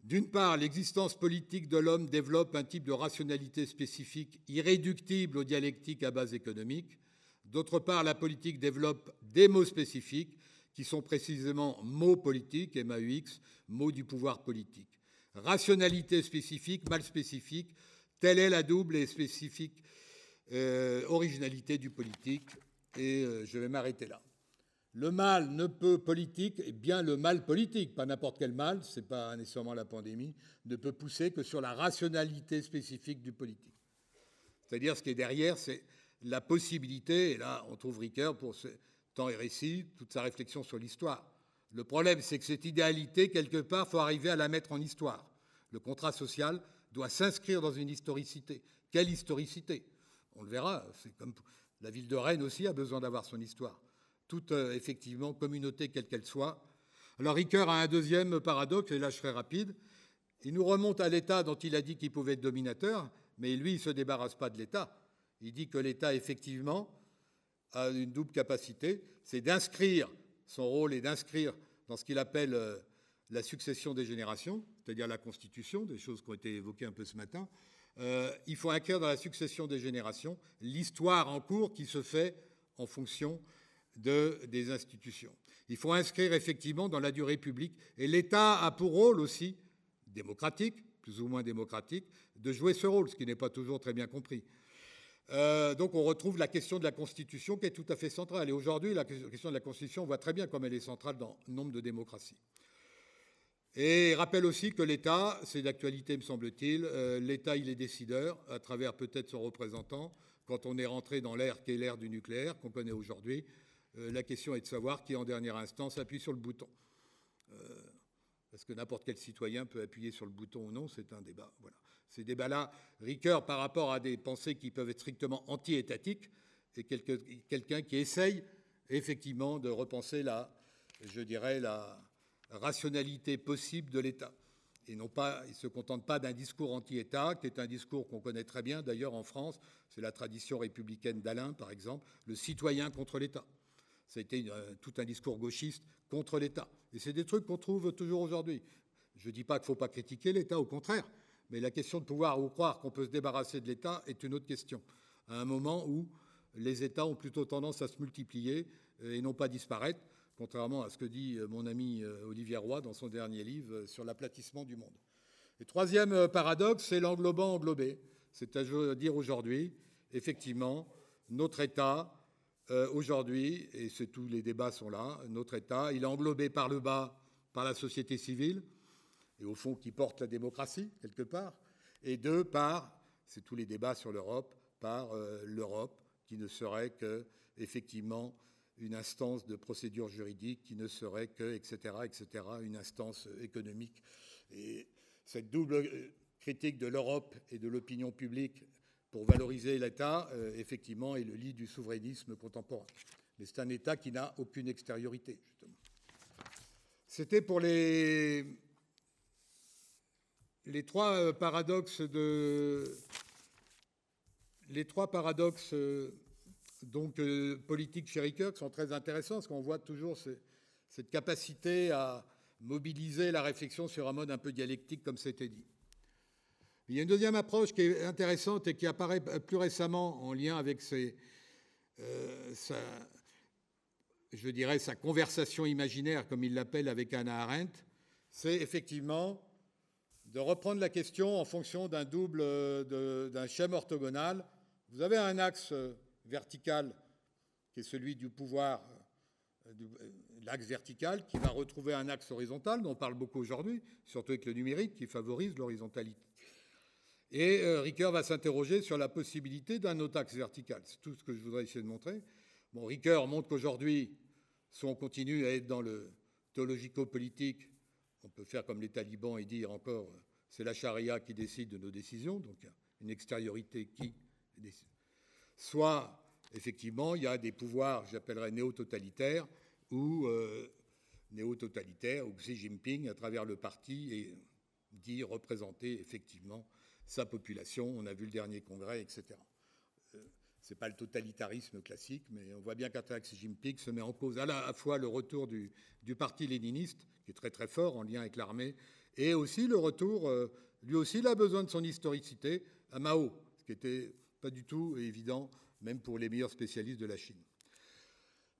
D'une part, l'existence politique de l'homme développe un type de rationalité spécifique irréductible aux dialectiques à base économique. D'autre part, la politique développe des mots spécifiques qui sont précisément mots politiques, MAUX, mots du pouvoir politique. Rationalité spécifique, mal spécifique, telle est la double et spécifique euh, originalité du politique. Et euh, je vais m'arrêter là. Le mal ne peut politique, et bien le mal politique, pas n'importe quel mal, ce n'est pas nécessairement la pandémie, ne peut pousser que sur la rationalité spécifique du politique. C'est-à-dire ce qui est derrière, c'est la possibilité, et là on trouve Ricoeur pour ce temps et récit, toute sa réflexion sur l'histoire. Le problème, c'est que cette idéalité, quelque part, faut arriver à la mettre en histoire. Le contrat social doit s'inscrire dans une historicité. Quelle historicité? On le verra, c'est comme la ville de Rennes aussi a besoin d'avoir son histoire. Toute, euh, effectivement, communauté quelle qu'elle soit. Alors Ricoeur a un deuxième paradoxe, et là je serai rapide. Il nous remonte à l'État dont il a dit qu'il pouvait être dominateur, mais lui, il ne se débarrasse pas de l'État. Il dit que l'État, effectivement, a une double capacité, c'est d'inscrire, son rôle est d'inscrire dans ce qu'il appelle euh, la succession des générations, c'est-à-dire la Constitution, des choses qui ont été évoquées un peu ce matin. Euh, il faut inscrire dans la succession des générations l'histoire en cours qui se fait en fonction de, des institutions. Il faut inscrire effectivement dans la durée publique, et l'État a pour rôle aussi, démocratique, plus ou moins démocratique, de jouer ce rôle, ce qui n'est pas toujours très bien compris. Euh, donc on retrouve la question de la Constitution qui est tout à fait centrale. Et aujourd'hui, la question de la Constitution, on voit très bien comme elle est centrale dans nombre de démocraties. Et rappelle aussi que l'État, c'est d'actualité me semble-t-il, euh, l'État il est décideur à travers peut-être son représentant. Quand on est rentré dans l'ère qui est l'ère du nucléaire qu'on connaît aujourd'hui, euh, la question est de savoir qui en dernière instance appuie sur le bouton. parce que n'importe quel citoyen peut appuyer sur le bouton ou non, c'est un débat. Voilà. Ces débats-là, Ricoeur, par rapport à des pensées qui peuvent être strictement anti-étatiques, est quelqu'un qui essaye effectivement de repenser la, je dirais, la rationalité possible de l'État. Et non pas, il ne se contente pas d'un discours anti-État, qui est un discours qu'on connaît très bien d'ailleurs en France, c'est la tradition républicaine d'Alain, par exemple, le citoyen contre l'État. Ça a été euh, tout un discours gauchiste contre l'État. Et c'est des trucs qu'on trouve toujours aujourd'hui. Je ne dis pas qu'il ne faut pas critiquer l'État, au contraire. Mais la question de pouvoir ou croire qu'on peut se débarrasser de l'État est une autre question. À un moment où les États ont plutôt tendance à se multiplier euh, et non pas disparaître, contrairement à ce que dit euh, mon ami Olivier Roy dans son dernier livre sur l'aplatissement du monde. Et troisième paradoxe, c'est l'englobant englobé. C'est-à-dire aujourd'hui, effectivement, notre État euh, aujourd'hui, et tous les débats sont là, notre État, il est englobé par le bas par la société civile, et au fond qui porte la démocratie, quelque part, et deux, par, c'est tous les débats sur l'Europe, par euh, l'Europe, qui ne serait que, effectivement, une instance de procédure juridique, qui ne serait que, etc., etc., une instance économique. Et cette double euh, critique de l'Europe et de l'opinion publique pour valoriser l'État, euh, effectivement, est le lit du souverainisme contemporain. Mais c'est un État qui n'a aucune extériorité, justement. C'était pour les, les trois euh, paradoxes de les trois paradoxes euh, donc politiques chez Ricoeur sont très intéressants parce qu'on voit toujours cette capacité à mobiliser la réflexion sur un mode un peu dialectique comme c'était dit. Il y a une deuxième approche qui est intéressante et qui apparaît plus récemment en lien avec euh, sa, je dirais, sa conversation imaginaire, comme il l'appelle avec Anna Arendt, c'est effectivement de reprendre la question en fonction d'un double, d'un schéma orthogonal. Vous avez un axe vertical qui est celui du pouvoir, euh, l'axe vertical, qui va retrouver un axe horizontal, dont on parle beaucoup aujourd'hui, surtout avec le numérique, qui favorise l'horizontalité. Et euh, Ricoeur va s'interroger sur la possibilité d'un autre axe vertical. C'est tout ce que je voudrais essayer de montrer. Bon, Ricoeur montre qu'aujourd'hui, si on continue à être dans le théologico-politique, on peut faire comme les talibans et dire encore, euh, c'est la charia qui décide de nos décisions, donc une extériorité qui décide. Soit, effectivement, il y a des pouvoirs, j'appellerais néo-totalitaires, ou euh, néo-totalitaires, ou Xi Jinping, à travers le parti, et dit représenter effectivement sa population. On a vu le dernier congrès, etc. Euh, n'est pas le totalitarisme classique, mais on voit bien qu'Attax Jinping se met en cause à la fois le retour du, parti léniniste, qui est très très fort en lien avec l'armée, et aussi le retour, euh, lui aussi il a besoin de son historicité, à Mao, ce qui n'était pas du tout évident, même pour les meilleurs spécialistes de la Chine.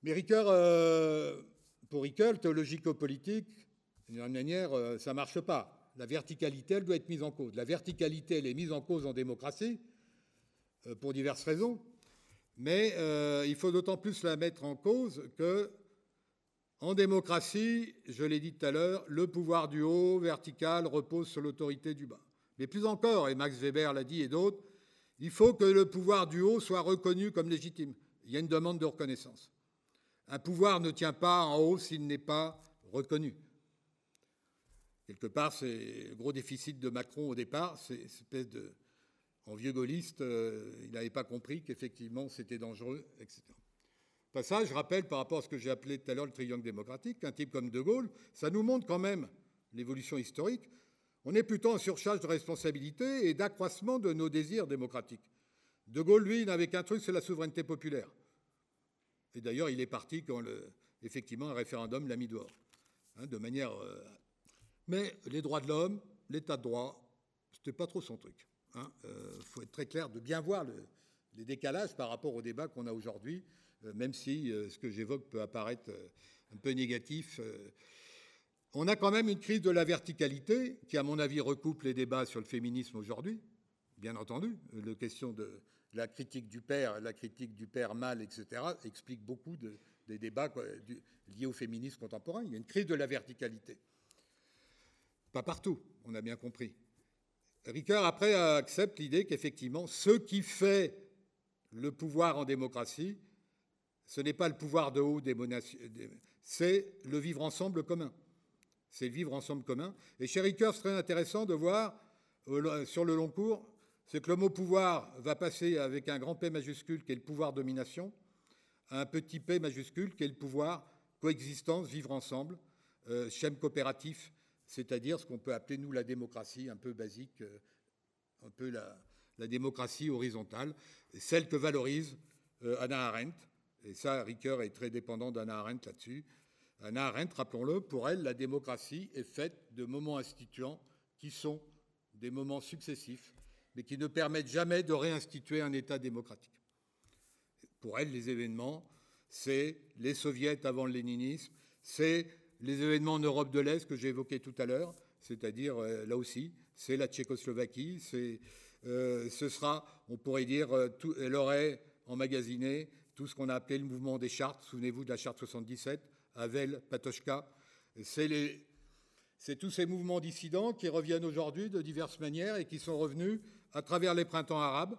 Mais Ricoeur, euh, pour Ricoeur, théologico-politique, d'une manière, ça ne marche pas la verticalité, elle doit être mise en cause. La verticalité, elle est mise en cause en démocratie, euh, pour diverses raisons, mais euh, il faut d'autant plus la mettre en cause que, en démocratie, je l'ai dit tout à l'heure, le pouvoir du haut, vertical, repose sur l'autorité du bas. Mais plus encore, et Max Weber l'a dit et d'autres, il faut que le pouvoir du haut soit reconnu comme légitime. Il y a une demande de reconnaissance. Un pouvoir ne tient pas en haut s'il n'est pas reconnu. Quelque part, c'est le gros déficit de Macron au départ, c'est espèce de. En vieux gaulliste, euh, il n'avait pas compris qu'effectivement c'était dangereux, etc. Passage, je rappelle par rapport à ce que j'ai appelé tout à l'heure le triangle démocratique, qu'un type comme De Gaulle, ça nous montre quand même l'évolution historique. On est plutôt en surcharge de responsabilité et d'accroissement de nos désirs démocratiques. De Gaulle, lui, n'avait qu'un truc, c'est la souveraineté populaire. Et d'ailleurs, il est parti quand, le, effectivement, un référendum l'a mis dehors, hein, de manière euh, mais les droits de l'homme, l'état de droit, ce n'était pas trop son truc. Il hein. euh, faut être très clair de bien voir les décalages par rapport au débat qu'on a aujourd'hui, euh, même si euh, ce que j'évoque peut apparaître un peu négatif. on a quand même une crise de la verticalité qui, à mon avis, recoupe les débats sur le féminisme aujourd'hui, bien entendu. La question de la critique du père, la critique du père mal, etc., explique beaucoup des débats liés au féminisme contemporain. Il y a une crise de la verticalité. Pas partout, on a bien compris. Ricard, après, accepte l'idée qu'effectivement, ce qui fait le pouvoir en démocratie, ce n'est pas le pouvoir de haut des c'est le vivre ensemble commun. c'est le vivre ensemble commun. Et chez Ricoeur, c'est très intéressant de voir sur le long cours, c'est que le mot pouvoir va passer avec un grand P majuscule qui est le pouvoir domination, à un petit p majuscule qui est le pouvoir coexistence, vivre ensemble, euh, schème coopératif, c'est-à-dire ce qu'on peut appeler, nous, la démocratie un peu basique, euh, un peu la, démocratie horizontale, celle que valorise euh, Anna Arendt. Et ça, Ricoeur est très dépendant d'Anna Arendt là-dessus. Anna Arendt, rappelons-le, pour elle, la démocratie est faite de moments instituants qui sont des moments successifs, mais qui ne permettent jamais de réinstituer un État démocratique. Pour elle, les événements, c'est les soviets avant le léninisme, c'est les événements en Europe de l'Est que j'ai évoqués tout à l'heure, c'est-à-dire, euh, là aussi, c'est la Tchécoslovaquie, euh, ce sera, on pourrait dire, euh, tout, elle aurait emmagasiné tout ce qu'on a appelé le mouvement des chartes, souvenez-vous de la charte 77, Havel, Patochka, c'est tous ces mouvements dissidents qui reviennent aujourd'hui de diverses manières et qui sont revenus à travers les printemps arabes,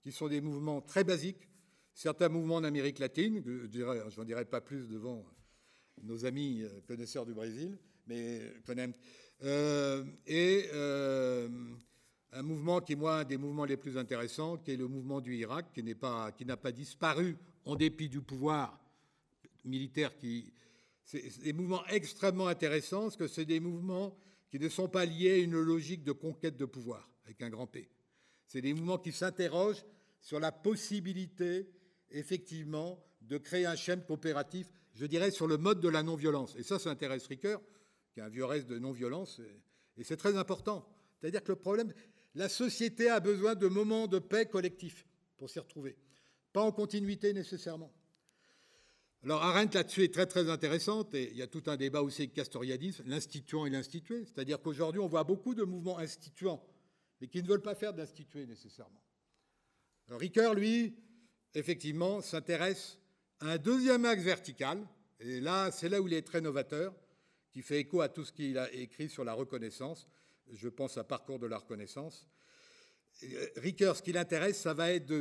qui sont des mouvements très basiques. Certains mouvements en Amérique latine, je n'en dirai pas plus devant nos amis euh, connaisseurs du Brésil, mais euh, et euh, un mouvement qui est, moi, un des mouvements les plus intéressants, qui est le mouvement du Irak, qui n'a pas, pas disparu en dépit du pouvoir militaire qui, c'est des mouvements extrêmement intéressants, parce que c'est des mouvements qui ne sont pas liés à une logique de conquête de pouvoir, avec un grand P. C'est des mouvements qui s'interrogent sur la possibilité, effectivement, de créer un schème coopératif, je dirais, sur le mode de la non-violence. Et ça, ça intéresse Ricoeur, qui a un vieux reste de non-violence, et c'est très important. C'est-à-dire que le problème, la société a besoin de moments de paix collectifs pour s'y retrouver, pas en continuité nécessairement. Alors Arendt là-dessus est très très intéressante et il y a tout un débat aussi avec Castoriadis, l'instituant et l'institué, c'est-à-dire qu'aujourd'hui on voit beaucoup de mouvements instituants, mais qui ne veulent pas faire d'institué nécessairement. Alors Ricoeur, lui, effectivement, s'intéresse un deuxième axe vertical, et là c'est là où il est très novateur, qui fait écho à tout ce qu'il a écrit sur la reconnaissance, je pense à Parcours de la reconnaissance. Ricoeur, ce qui l'intéresse, ça va être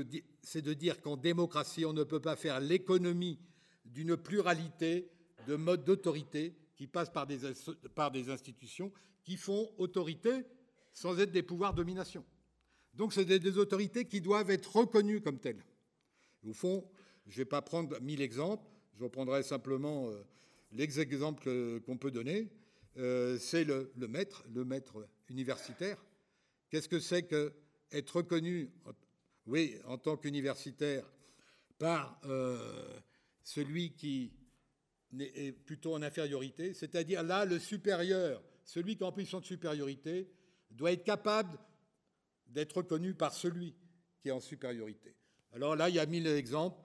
c'est de dire qu'en démocratie, on ne peut pas faire l'économie d'une pluralité de modes d'autorité qui passent par des, par des institutions qui font autorité sans être des pouvoirs domination. Donc c'est des, autorités qui doivent être reconnues comme telles. Au fond, je ne vais pas prendre mille exemples, je reprendrai simplement euh, l'exemple qu'on peut donner. Euh, c'est le, maître, le maître universitaire. Qu'est-ce que c'est que être reconnu, oui, en tant qu'universitaire, par euh, celui qui est plutôt en infériorité, c'est-à-dire là, le supérieur, celui qui a en position de supériorité, doit être capable d'être reconnu par celui qui est en supériorité. Alors là, il y a mille exemples.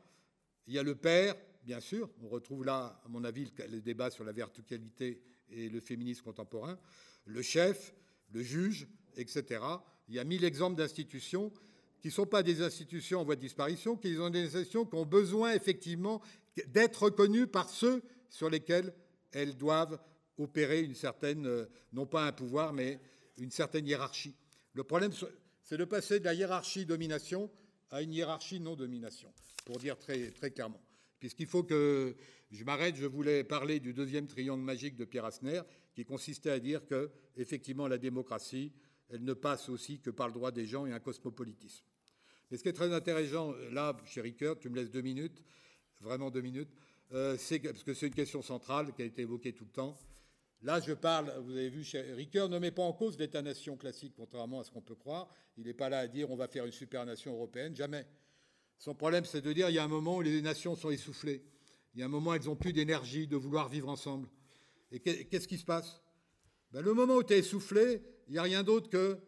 Il y a le père, bien sûr, on retrouve là, à mon avis, le débat sur la verticalité et le féminisme contemporain, le chef, le juge, etc. Il y a mille exemples d'institutions qui ne sont pas des institutions en voie de disparition, qui sont des institutions qui ont besoin effectivement d'être reconnues par ceux sur lesquels elles doivent opérer une certaine, euh, non pas un pouvoir, mais une certaine hiérarchie. Le problème, c'est de passer de la hiérarchie domination à une hiérarchie non-domination, pour dire très, clairement. Puisqu'il faut que je m'arrête, je voulais parler du deuxième triangle magique de Pierre Asner, qui consistait à dire que, effectivement, la démocratie, elle ne passe aussi que par le droit des gens et un cosmopolitisme. Mais ce qui est très intéressant, là, chez Ricoeur, tu me laisses deux minutes, vraiment deux minutes, euh, parce que c'est une question centrale qui a été évoquée tout le temps. Là, je parle, vous avez vu, Ricoeur ne met pas en cause l'État-nation classique, contrairement à ce qu'on peut croire. Il n'est pas là à dire on va faire une supernation européenne, jamais. Son problème, c'est de dire il y a un moment où les nations sont essoufflées. Il y a un moment où elles n'ont plus d'énergie, de vouloir vivre ensemble. Et qu'est-ce qui se passe? Ben, Le moment où tu es essoufflé, il n'y a rien d'autre que,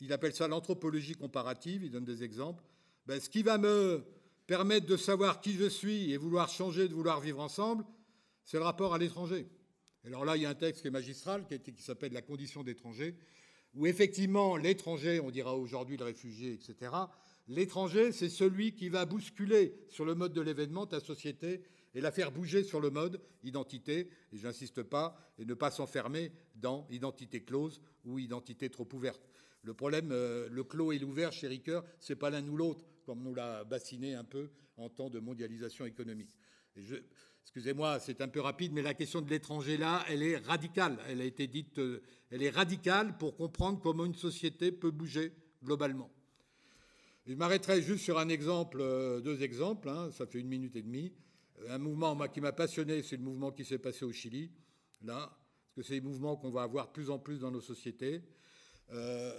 il appelle ça l'anthropologie comparative, il donne des exemples. Ben, ce qui va me permettre de savoir qui je suis et vouloir changer, de vouloir vivre ensemble, c'est le rapport à l'étranger. Alors là, il y a un texte qui est magistral, qui, s'appelle La condition d'étranger, où effectivement, l'étranger, on dira aujourd'hui le réfugié, etc., l'étranger, c'est celui qui va bousculer sur le mode de l'événement ta société et la faire bouger sur le mode identité, et j'insiste pas, et ne pas s'enfermer dans identité close ou identité trop ouverte. Le problème, le clos et l'ouvert chez Ricoeur, c'est pas l'un ou l'autre, comme nous l'a bassiné un peu en temps de mondialisation économique. Excusez-moi, c'est un peu rapide, mais la question de l'étranger là, elle est radicale. Elle a été dite, elle est radicale pour comprendre comment une société peut bouger globalement. Je m'arrêterai juste sur un exemple, euh, deux exemples, hein, ça fait une minute et demie. Un mouvement qui m'a passionné, c'est le mouvement qui s'est passé au Chili, là, parce que c'est des mouvements qu'on va avoir de plus en plus dans nos sociétés. Euh,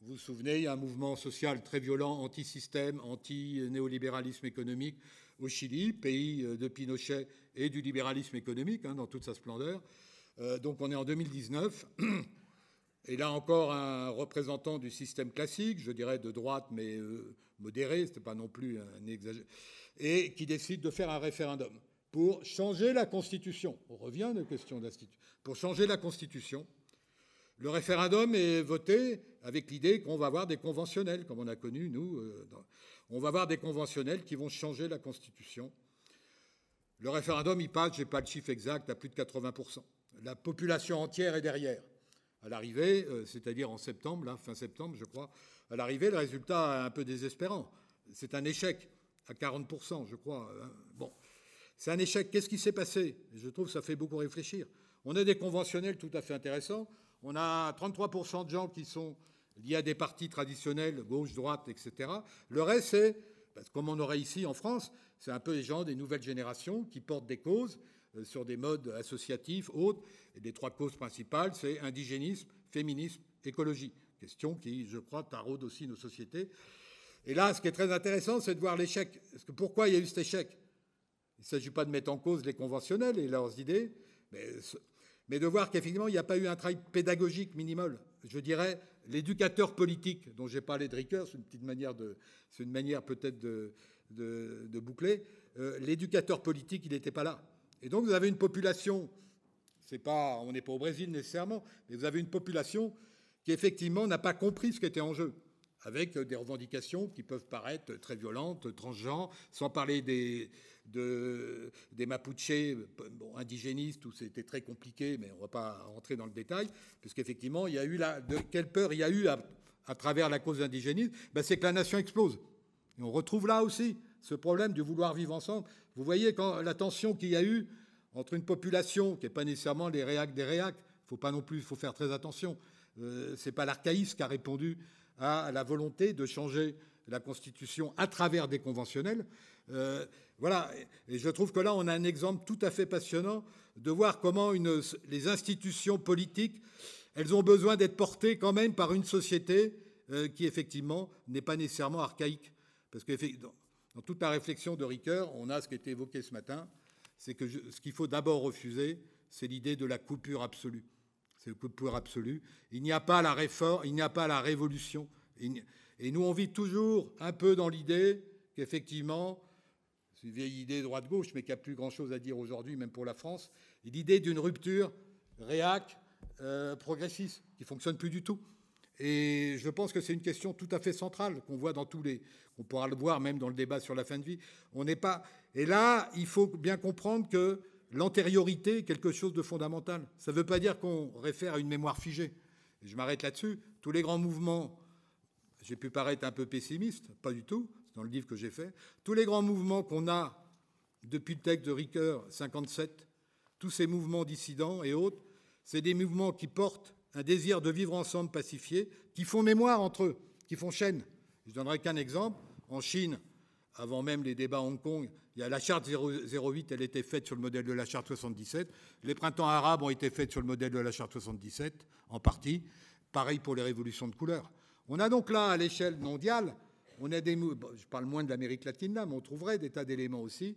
vous vous souvenez, il y a un mouvement social très violent, anti-système, anti-néolibéralisme économique au Chili, pays euh, de Pinochet et du libéralisme économique hein, dans toute sa splendeur. donc on est en 2019. Et là encore, un représentant du système classique, je dirais de droite, mais euh, modéré, ce pas non plus un exagère, et qui décide de faire un référendum pour changer la Constitution. On revient à la question. Pour changer la Constitution, le référendum est voté avec l'idée qu'on va avoir des conventionnels, comme on a connu, nous. Euh, on va avoir des conventionnels qui vont changer la Constitution. Le référendum, il passe, je n'ai pas le chiffre exact, à plus de 80%. La population entière est derrière à l'arrivée, euh, c'est-à-dire en septembre, là, fin septembre, je crois, à l'arrivée, le résultat est un peu désespérant. C'est un échec à 40%, je crois. Hein. Bon, c'est un échec. Qu'est-ce qui s'est passé? Je trouve que ça fait beaucoup réfléchir. On a des conventionnels tout à fait intéressants. On a 33% de gens qui sont liés à des partis traditionnels, gauche, droite, etc. Le reste, c'est, comme on aurait ici en France, c'est un peu les gens des nouvelles générations qui portent des causes euh, sur des modes associatifs, autres. Et les trois causes principales, c'est indigénisme, féminisme, écologie. Question qui, je crois, taraude aussi nos sociétés. Et là, ce qui est très intéressant, c'est de voir l'échec. Pourquoi il y a eu cet échec? Il ne s'agit pas de mettre en cause les conventionnels et leurs idées, mais, de voir qu'effectivement, il n'y a pas eu un travail pédagogique minimal. Je dirais, l'éducateur politique, dont j'ai parlé de Ricoeur, c'est une petite manière, manière peut-être de, boucler. Euh, l'éducateur politique, il n'était pas là. Et donc vous avez une population, c'est pas, on n'est pas au Brésil nécessairement, mais vous avez une population qui effectivement n'a pas compris ce qui était en jeu, avec des revendications qui peuvent paraître très violentes, transgenres, sans parler des, des Mapuches indigénistes, où c'était très compliqué, mais on ne va pas rentrer dans le détail, puisqu'effectivement, il y a eu de quelle peur il y a eu à, travers la cause indigéniste, ben c'est que la nation explose. On retrouve là aussi ce problème du vouloir vivre ensemble. Vous voyez quand la tension qu'il y a eu entre une population qui n'est pas nécessairement les réacs des réacs, il faut pas non plus, faut faire très attention. Euh, c'est pas l'archaïsme qui a répondu à la volonté de changer la Constitution à travers des conventionnels. Euh, voilà, et je trouve que là, on a un exemple tout à fait passionnant de voir comment les institutions politiques, elles ont besoin d'être portées quand même par une société euh, qui, effectivement, n'est pas nécessairement archaïque. Parce que dans toute la réflexion de Ricoeur, on a ce qui a été évoqué ce matin, c'est que ce qu'il faut d'abord refuser, c'est l'idée de la coupure absolue. C'est la coupure absolue. Il n'y a pas la réforme, il n'y a pas la révolution. Et nous, on vit toujours un peu dans l'idée qu'effectivement, c'est une vieille idée droite-gauche, mais qui n'a plus grand-chose à dire aujourd'hui, même pour la France, l'idée d'une rupture réac, euh, progressiste, qui fonctionne plus du tout. Et je pense que c'est une question tout à fait centrale qu'on voit dans tous les. On pourra le voir même dans le débat sur la fin de vie. On n'est pas. Et là, il faut bien comprendre que l'antériorité est quelque chose de fondamental. Ça ne veut pas dire qu'on réfère à une mémoire figée. je m'arrête là-dessus. Tous les grands mouvements, j'ai pu paraître un peu pessimiste, pas du tout, c'est dans le livre que j'ai fait. Tous les grands mouvements qu'on a depuis le texte de Ricoeur 57, tous ces mouvements dissidents et autres, c'est des mouvements qui portent un désir de vivre ensemble pacifié, qui font mémoire entre eux, qui font chaîne. Je ne donnerai qu'un exemple. En Chine, avant même les débats à Hong Kong, il y a la charte 08, elle était faite sur le modèle de la charte 77. Les printemps arabes ont été faits sur le modèle de la charte 77, en partie. Pareil pour les révolutions de couleur. On a donc là, à l'échelle mondiale, on a des, je parle moins de l'Amérique latine là, mais on trouverait des tas d'éléments aussi.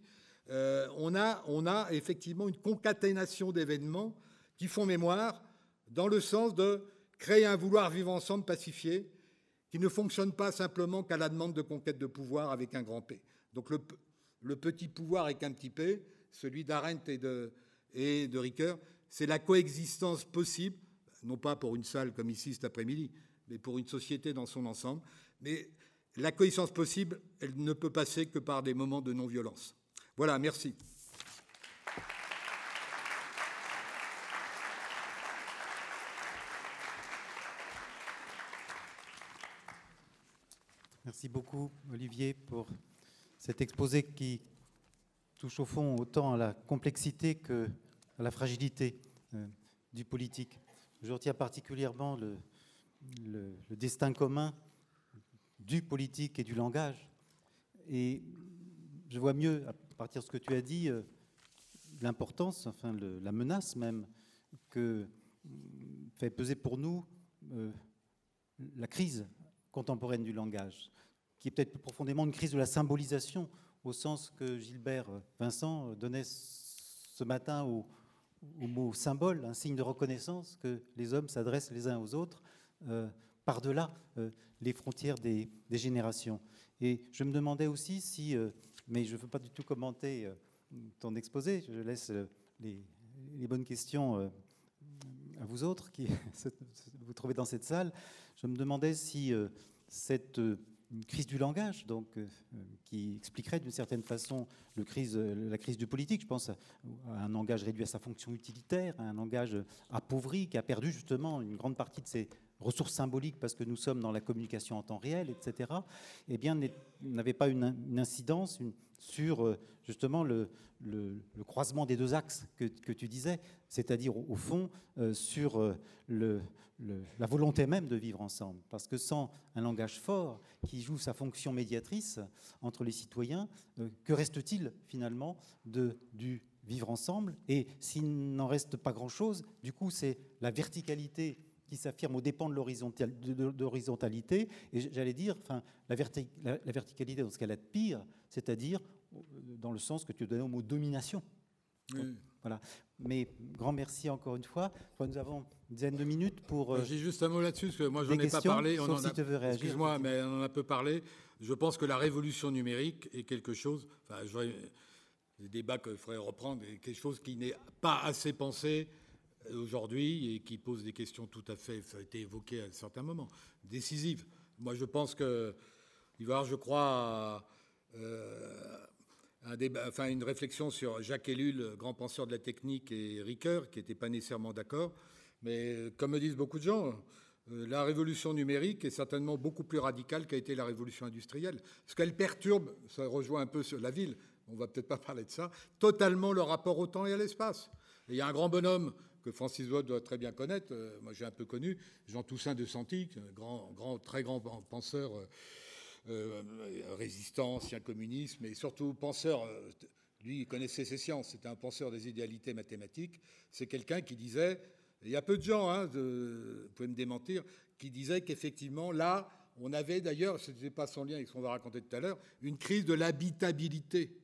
Euh, on, a, on a effectivement une concaténation d'événements qui font mémoire dans le sens de créer un vouloir vivre ensemble pacifié qui ne fonctionne pas simplement qu'à la demande de conquête de pouvoir avec un grand P. Donc le, petit pouvoir avec un petit P, celui d'Arendt et de, et de Ricoeur, c'est la coexistence possible, non pas pour une salle comme ici cet après-midi, mais pour une société dans son ensemble. Mais la coexistence possible, elle ne peut passer que par des moments de non-violence. Voilà, merci. Merci beaucoup, Olivier, pour cet exposé qui touche au fond autant à la complexité que à la fragilité euh, du politique. Je retiens particulièrement le, le, destin commun du politique et du langage. Et je vois mieux, à partir de ce que tu as dit, euh, l'importance, enfin la menace même, que fait peser pour nous euh, la crise contemporaine du langage, qui est peut-être plus profondément une crise de la symbolisation, au sens que Gilbert Vincent donnait ce matin au, mot symbole, un signe de reconnaissance que les hommes s'adressent les uns aux autres euh, par-delà euh, les frontières des, générations. Et je me demandais aussi si, euh, mais je ne veux pas du tout commenter ton exposé, je laisse les, bonnes questions à vous autres qui vous trouvez dans cette salle, je me demandais si cette crise du langage, donc, qui expliquerait d'une certaine façon la crise du politique. Je pense à, un langage réduit à sa fonction utilitaire, à un langage appauvri qui a perdu justement une grande partie de ses ressources symboliques parce que nous sommes dans la communication en temps réel, etc. Eh bien, n'avait pas une, incidence sur justement le, croisement des deux axes que, tu disais, c'est-à-dire au, fond sur le la volonté même de vivre ensemble. Parce que sans un langage fort qui joue sa fonction médiatrice entre les citoyens, euh, que reste-t-il finalement de, du vivre ensemble? Et s'il n'en reste pas grand-chose, du coup, c'est la verticalité qui s'affirme aux dépens de l'horizontalité. Et j'allais dire, enfin, la, la, verticalité dans ce qu'elle a de pire, c'est-à-dire euh, dans le sens que tu donnais au mot domination. Voilà. Mais grand merci encore une fois. Nous avons une dizaine de minutes pour. Euh, J'ai juste un mot là-dessus, parce que moi, je n'en ai pas parlé. On en si a... Excuse-moi, mais on en a peu parlé. Je pense que la révolution numérique est quelque chose. Enfin, je des débats qu'il faudrait reprendre, quelque chose qui n'est pas assez pensé aujourd'hui et qui pose des questions tout à fait, ça a été évoqué à certains moments, décisives. Moi, je pense qu'il va y avoir, je crois, euh, une réflexion sur Jacques Ellul, grand penseur de la technique, et Ricoeur, qui n'étaient pas nécessairement d'accord. Mais comme me disent beaucoup de gens, euh, la révolution numérique est certainement beaucoup plus radicale qu'a été la révolution industrielle. Parce qu'elle perturbe, ça rejoint un peu sur la ville, on va peut-être pas parler de ça, totalement le rapport au temps et à l'espace. il y a un grand bonhomme que Francis Watt doit très bien connaître, euh, moi j'ai un peu connu, Jean Toussaint de Santi, grand, grand, très grand penseur euh, résistant, ancien communisme, et surtout penseur. Euh, lui, il connaissait ses sciences. C'était un penseur des idéalités mathématiques. C'est quelqu'un qui disait, il y a peu de gens, hein, vous pouvez me démentir, qui disaient qu'effectivement, là, on avait d'ailleurs, ce n'était pas sans lien avec ce qu'on va raconter tout à l'heure, une crise de l'habitabilité.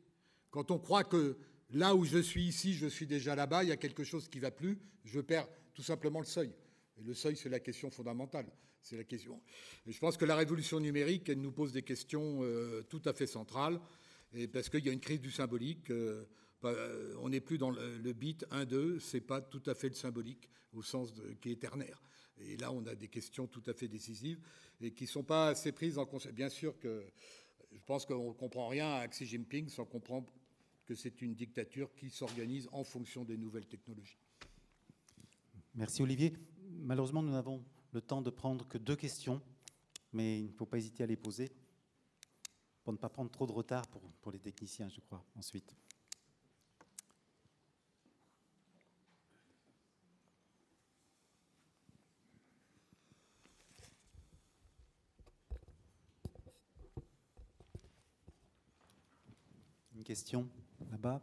Quand on croit que là où je suis ici, je suis déjà là-bas, il y a quelque chose qui va plus, je perds tout simplement le seuil. Et le seuil, c'est la question fondamentale. C'est la question. Je pense que la révolution numérique, elle nous pose des questions euh, tout à fait centrales, parce qu'il y a une crise du symbolique. Euh, euh, on n'est plus dans le, bit 1-2, c'est pas tout à fait le symbolique au sens qui est ternaire. Et là, on a des questions tout à fait décisives et qui ne sont pas assez prises en compte. Bien sûr que je pense qu'on ne comprend rien à Xi Jinping sans comprendre que c'est une dictature qui s'organise en fonction des nouvelles technologies. Merci Olivier. Malheureusement, nous n'avons le temps de prendre que deux questions, mais il ne faut pas hésiter à les poser pour ne pas prendre trop de retard pour, pour les techniciens, je crois, ensuite. Une question là-bas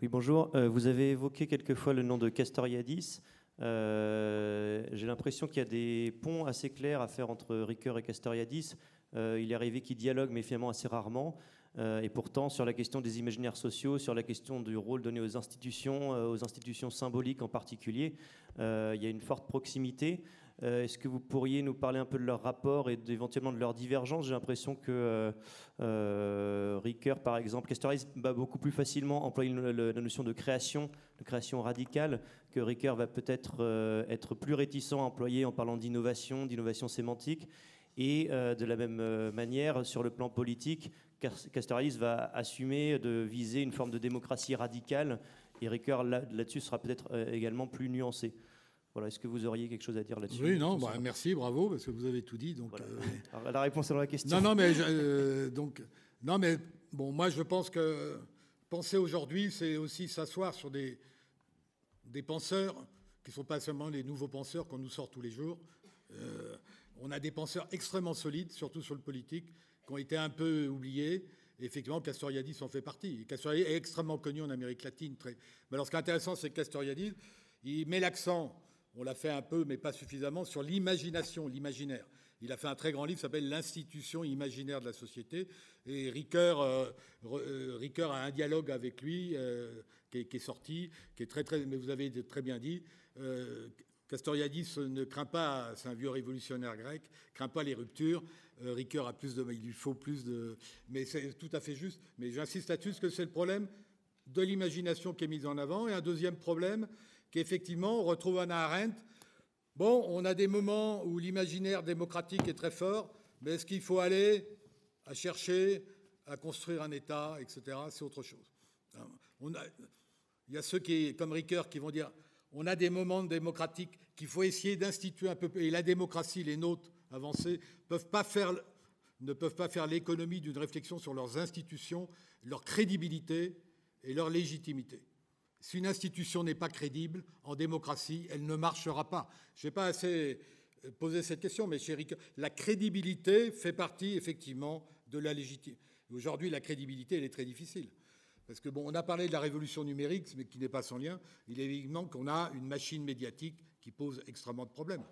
Oui, bonjour. Euh, vous avez évoqué quelquefois le nom de Castoriadis. Euh, j'ai l'impression qu'il y a des ponts assez clairs à faire entre Ricoeur et Castoriadis. Euh, il est arrivé qu'ils dialoguent, mais finalement assez rarement. et pourtant, sur la question des imaginaires sociaux, sur la question du rôle donné aux institutions, aux institutions symboliques en particulier, il y a une forte proximité. Euh, est-ce que vous pourriez nous parler un peu de leur rapport et éventuellement de leur divergence J'ai l'impression que euh, euh, Ricoeur, par exemple, Castoriadis va beaucoup plus facilement employer la notion de création, de création radicale, que Ricoeur va peut-être être plus réticent à employer en parlant d'innovation, d'innovation sémantique. Et de la même manière, sur le plan politique, Castoriadis va assumer de viser une forme de démocratie radicale, et Ricoeur là-dessus sera peut-être également plus nuancé. Voilà, est-ce que vous auriez quelque chose à dire là-dessus Oui, non, bah, merci, bravo, parce que vous avez tout dit. Donc, la réponse à la question. Non, non, mais donc, non, mais bon, moi je pense que penser aujourd'hui, c'est aussi s'asseoir sur des, des penseurs qui ne sont pas seulement les nouveaux penseurs qu'on nous sort tous les jours. Euh, on a des penseurs extrêmement solides, surtout sur le politique, qui ont été un peu oubliés. Et effectivement, Castoriadis en fait partie. Castoriadis est extrêmement connu en Amérique latine. Très... Mais alors, ce qui est intéressant, c'est que Castoriadis, il met l'accent, on l'a fait un peu, mais pas suffisamment, sur l'imagination, l'imaginaire. Il a fait un très grand livre qui s'appelle L'institution imaginaire de la société. Et Ricoeur, euh, euh, a un dialogue avec lui qui, est, qui, est, sorti, qui est très, très, mais vous avez très bien dit, euh, Castoriadis ne craint pas, c'est un vieux révolutionnaire grec, craint pas les ruptures. Euh, Ricoeur a plus de, il lui faut plus de, mais c'est tout à fait juste. Mais j'insiste là-dessus parce que c'est le problème de l'imagination qui est mise en avant. Et un deuxième problème, qui effectivement, on retrouve Anna Arendt. Bon, on a des moments où l'imaginaire démocratique est très fort, mais est-ce qu'il faut aller à chercher à construire un État, etc. C'est autre chose. Il y a ceux qui, comme Ricoeur, qui vont dire on a des moments démocratiques qu'il faut essayer d'instituer un peu. Et la démocratie, les nôtres avancées, ne peuvent pas faire l'économie d'une réflexion sur leurs institutions, leur crédibilité et leur légitimité. Si une institution n'est pas crédible en démocratie, elle ne marchera pas. Je n'ai pas assez posé cette question, mais chérie, la crédibilité fait partie effectivement de la légitimité. Aujourd'hui, la crédibilité, elle est très difficile. Parce que bon, on a parlé de la révolution numérique, mais qui n'est pas sans lien. Il est évident qu'on a une machine médiatique qui pose extrêmement de problèmes.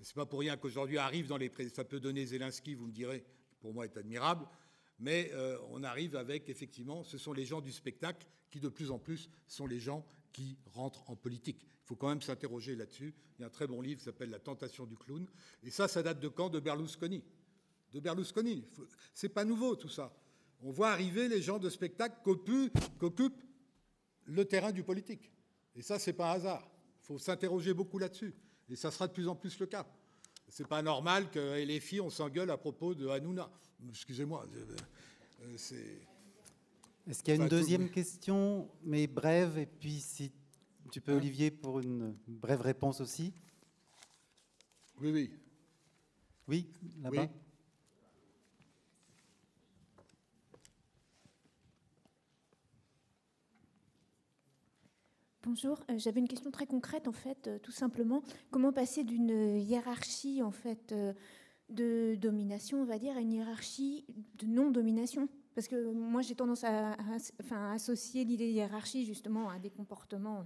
C'est pas pour rien qu'aujourd'hui arrive dans les ça peut donner Zelensky, vous me direz, pour moi est admirable, mais euh, on arrive avec effectivement, ce sont les gens du spectacle de plus en plus sont les gens qui rentrent en politique. Il faut quand même s'interroger là-dessus. Il y a un très bon livre qui s'appelle La tentation du clown, et ça, ça date de quand? De Berlusconi. De Berlusconi. C'est pas nouveau tout ça on voit arriver les gens de spectacle qu'occupent le terrain du politique. Et ça, c'est pas un hasard. Il faut s'interroger beaucoup là-dessus. Et ça sera de plus en plus le cas. C'est pas normal que les filles, on s'engueule à propos de Hanouna. Excusez-moi. Euh, Est-ce qu'il y a une deuxième question, mais brève, et puis si tu peux, Olivier, pour une brève réponse aussi. Oui, oui. Oui, là-bas. Bonjour, euh, j'avais une question très concrète en fait, euh, tout simplement. Comment passer d'une hiérarchie en fait euh, de domination, on va dire, à une hiérarchie de non-domination? Parce que moi j'ai tendance à, associer l'idée de hiérarchie justement à des comportements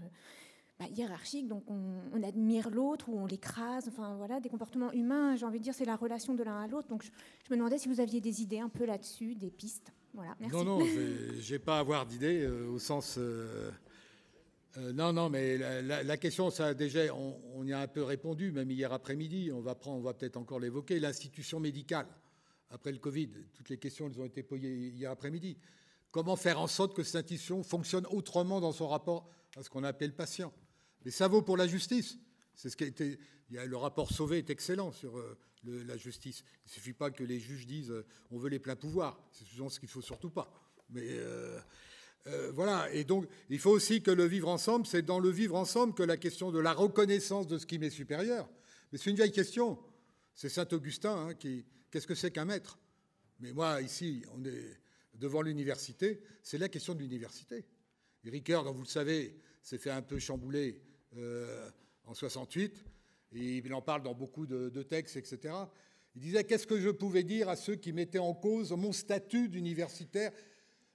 bah, hiérarchiques, donc on, admire l'autre ou on l'écrase, enfin voilà, des comportements humains, j'ai envie de dire, c'est la relation de l'un à l'autre. Donc je, me demandais si vous aviez des idées un peu là-dessus, des pistes. Voilà, merci. Non, non, j'ai pas à avoir d'idées au sens. Euh, non, non, mais la, question, ça déjà, on, y a un peu répondu, même hier après-midi. On va prendre, on va peut-être encore l'évoquer. L'institution médicale après le Covid, toutes les questions, elles ont été posées hier après-midi. Comment faire en sorte que cette institution fonctionne autrement dans son rapport à ce qu'on appelle patient? Mais ça vaut pour la justice. C'est ce qui a été. Le rapport Sauvé est excellent sur euh, la justice. Il ne suffit pas que les juges disent euh, on veut les pleins pouvoirs. C'est ce qu'il faut surtout pas. Mais euh, voilà, et donc il faut aussi que le vivre ensemble, c'est dans le vivre ensemble que la question de la reconnaissance de ce qui m'est supérieur. Mais c'est une vieille question. C'est Saint Augustin hein, qui. Qu'est-ce que c'est qu'un maître? Mais moi, ici, on est devant l'université, c'est la question de l'université. Ricoeur, comme vous le savez, s'est fait un peu chambouler euh, en 68, et il en parle dans beaucoup de, textes, etc. Il disait Qu'est-ce que je pouvais dire à ceux qui mettaient en cause mon statut d'universitaire?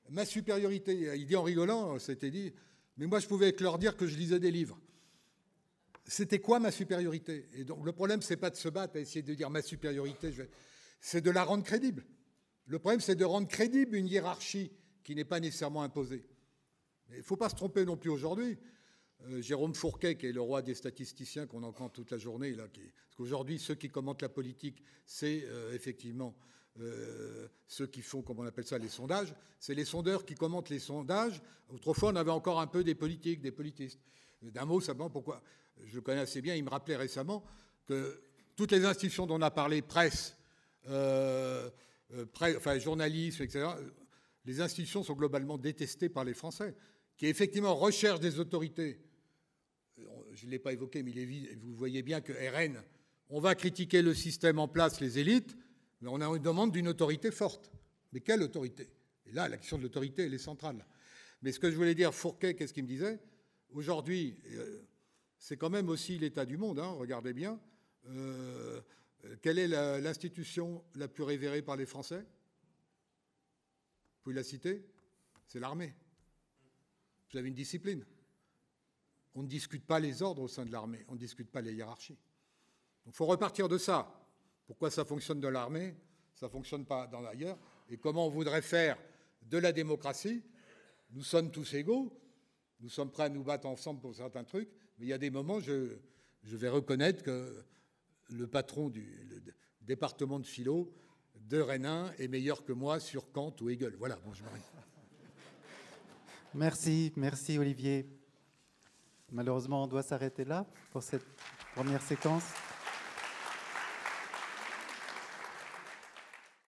Ma supériorité. Il dit en rigolant, c'était dit, mais moi je pouvais leur dire que je lisais des livres. C'était quoi ma supériorité? Et donc le problème, c'est pas de se battre, à essayer de dire ma supériorité, c'est de la rendre crédible. Le problème, c'est de rendre crédible une hiérarchie qui n'est pas nécessairement imposée. il ne faut pas se tromper non plus aujourd'hui. Euh, Jérôme Fourquet, qui est le roi des statisticiens qu'on entend toute la journée, là, parce qu'aujourd'hui, ceux qui commentent la politique, c'est euh, effectivement euh, ceux qui font, comme on appelle ça, les sondages, c'est les sondeurs qui commentent les sondages. Autrefois, on avait encore un peu des politiques, des politistes. D'un mot, simplement, pourquoi? Je le connais assez bien, il me rappelait récemment que toutes les institutions dont on a parlé, presse, euh, euh, enfin, journalisme, etc., les institutions sont globalement détestées par les Français, qui effectivement recherchent des autorités. je ne l'ai pas évoqué, mais vous voyez bien que RN, on va critiquer le système en place, les élites, mais on a une demande d'une autorité forte. Mais quelle autorité? Et là, la question de l'autorité, elle est centrale. Mais ce que je voulais dire, Fourquet, qu'est-ce qu'il me disait? Aujourd'hui, euh, c'est quand même aussi l'état du monde, hein, regardez bien. Euh, quelle est l'institution la, plus révérée par les Français? Vous pouvez la citer C'est l'armée. Vous avez une discipline. On ne discute pas les ordres au sein de l'armée, on ne discute pas les hiérarchies. Il faut repartir de ça. Pourquoi ça fonctionne dans l'armée Ça ne fonctionne pas dans l'ailleurs. Et comment on voudrait faire de la démocratie? Nous sommes tous égaux, nous sommes prêts à nous battre ensemble pour certains trucs, mais il y a des moments, je vais reconnaître que le patron du département de philo de Rénin est meilleur que moi sur Kant ou Hegel. Voilà, bon, je m'arrête. Merci, merci Olivier. Malheureusement, on doit s'arrêter là pour cette première séquence.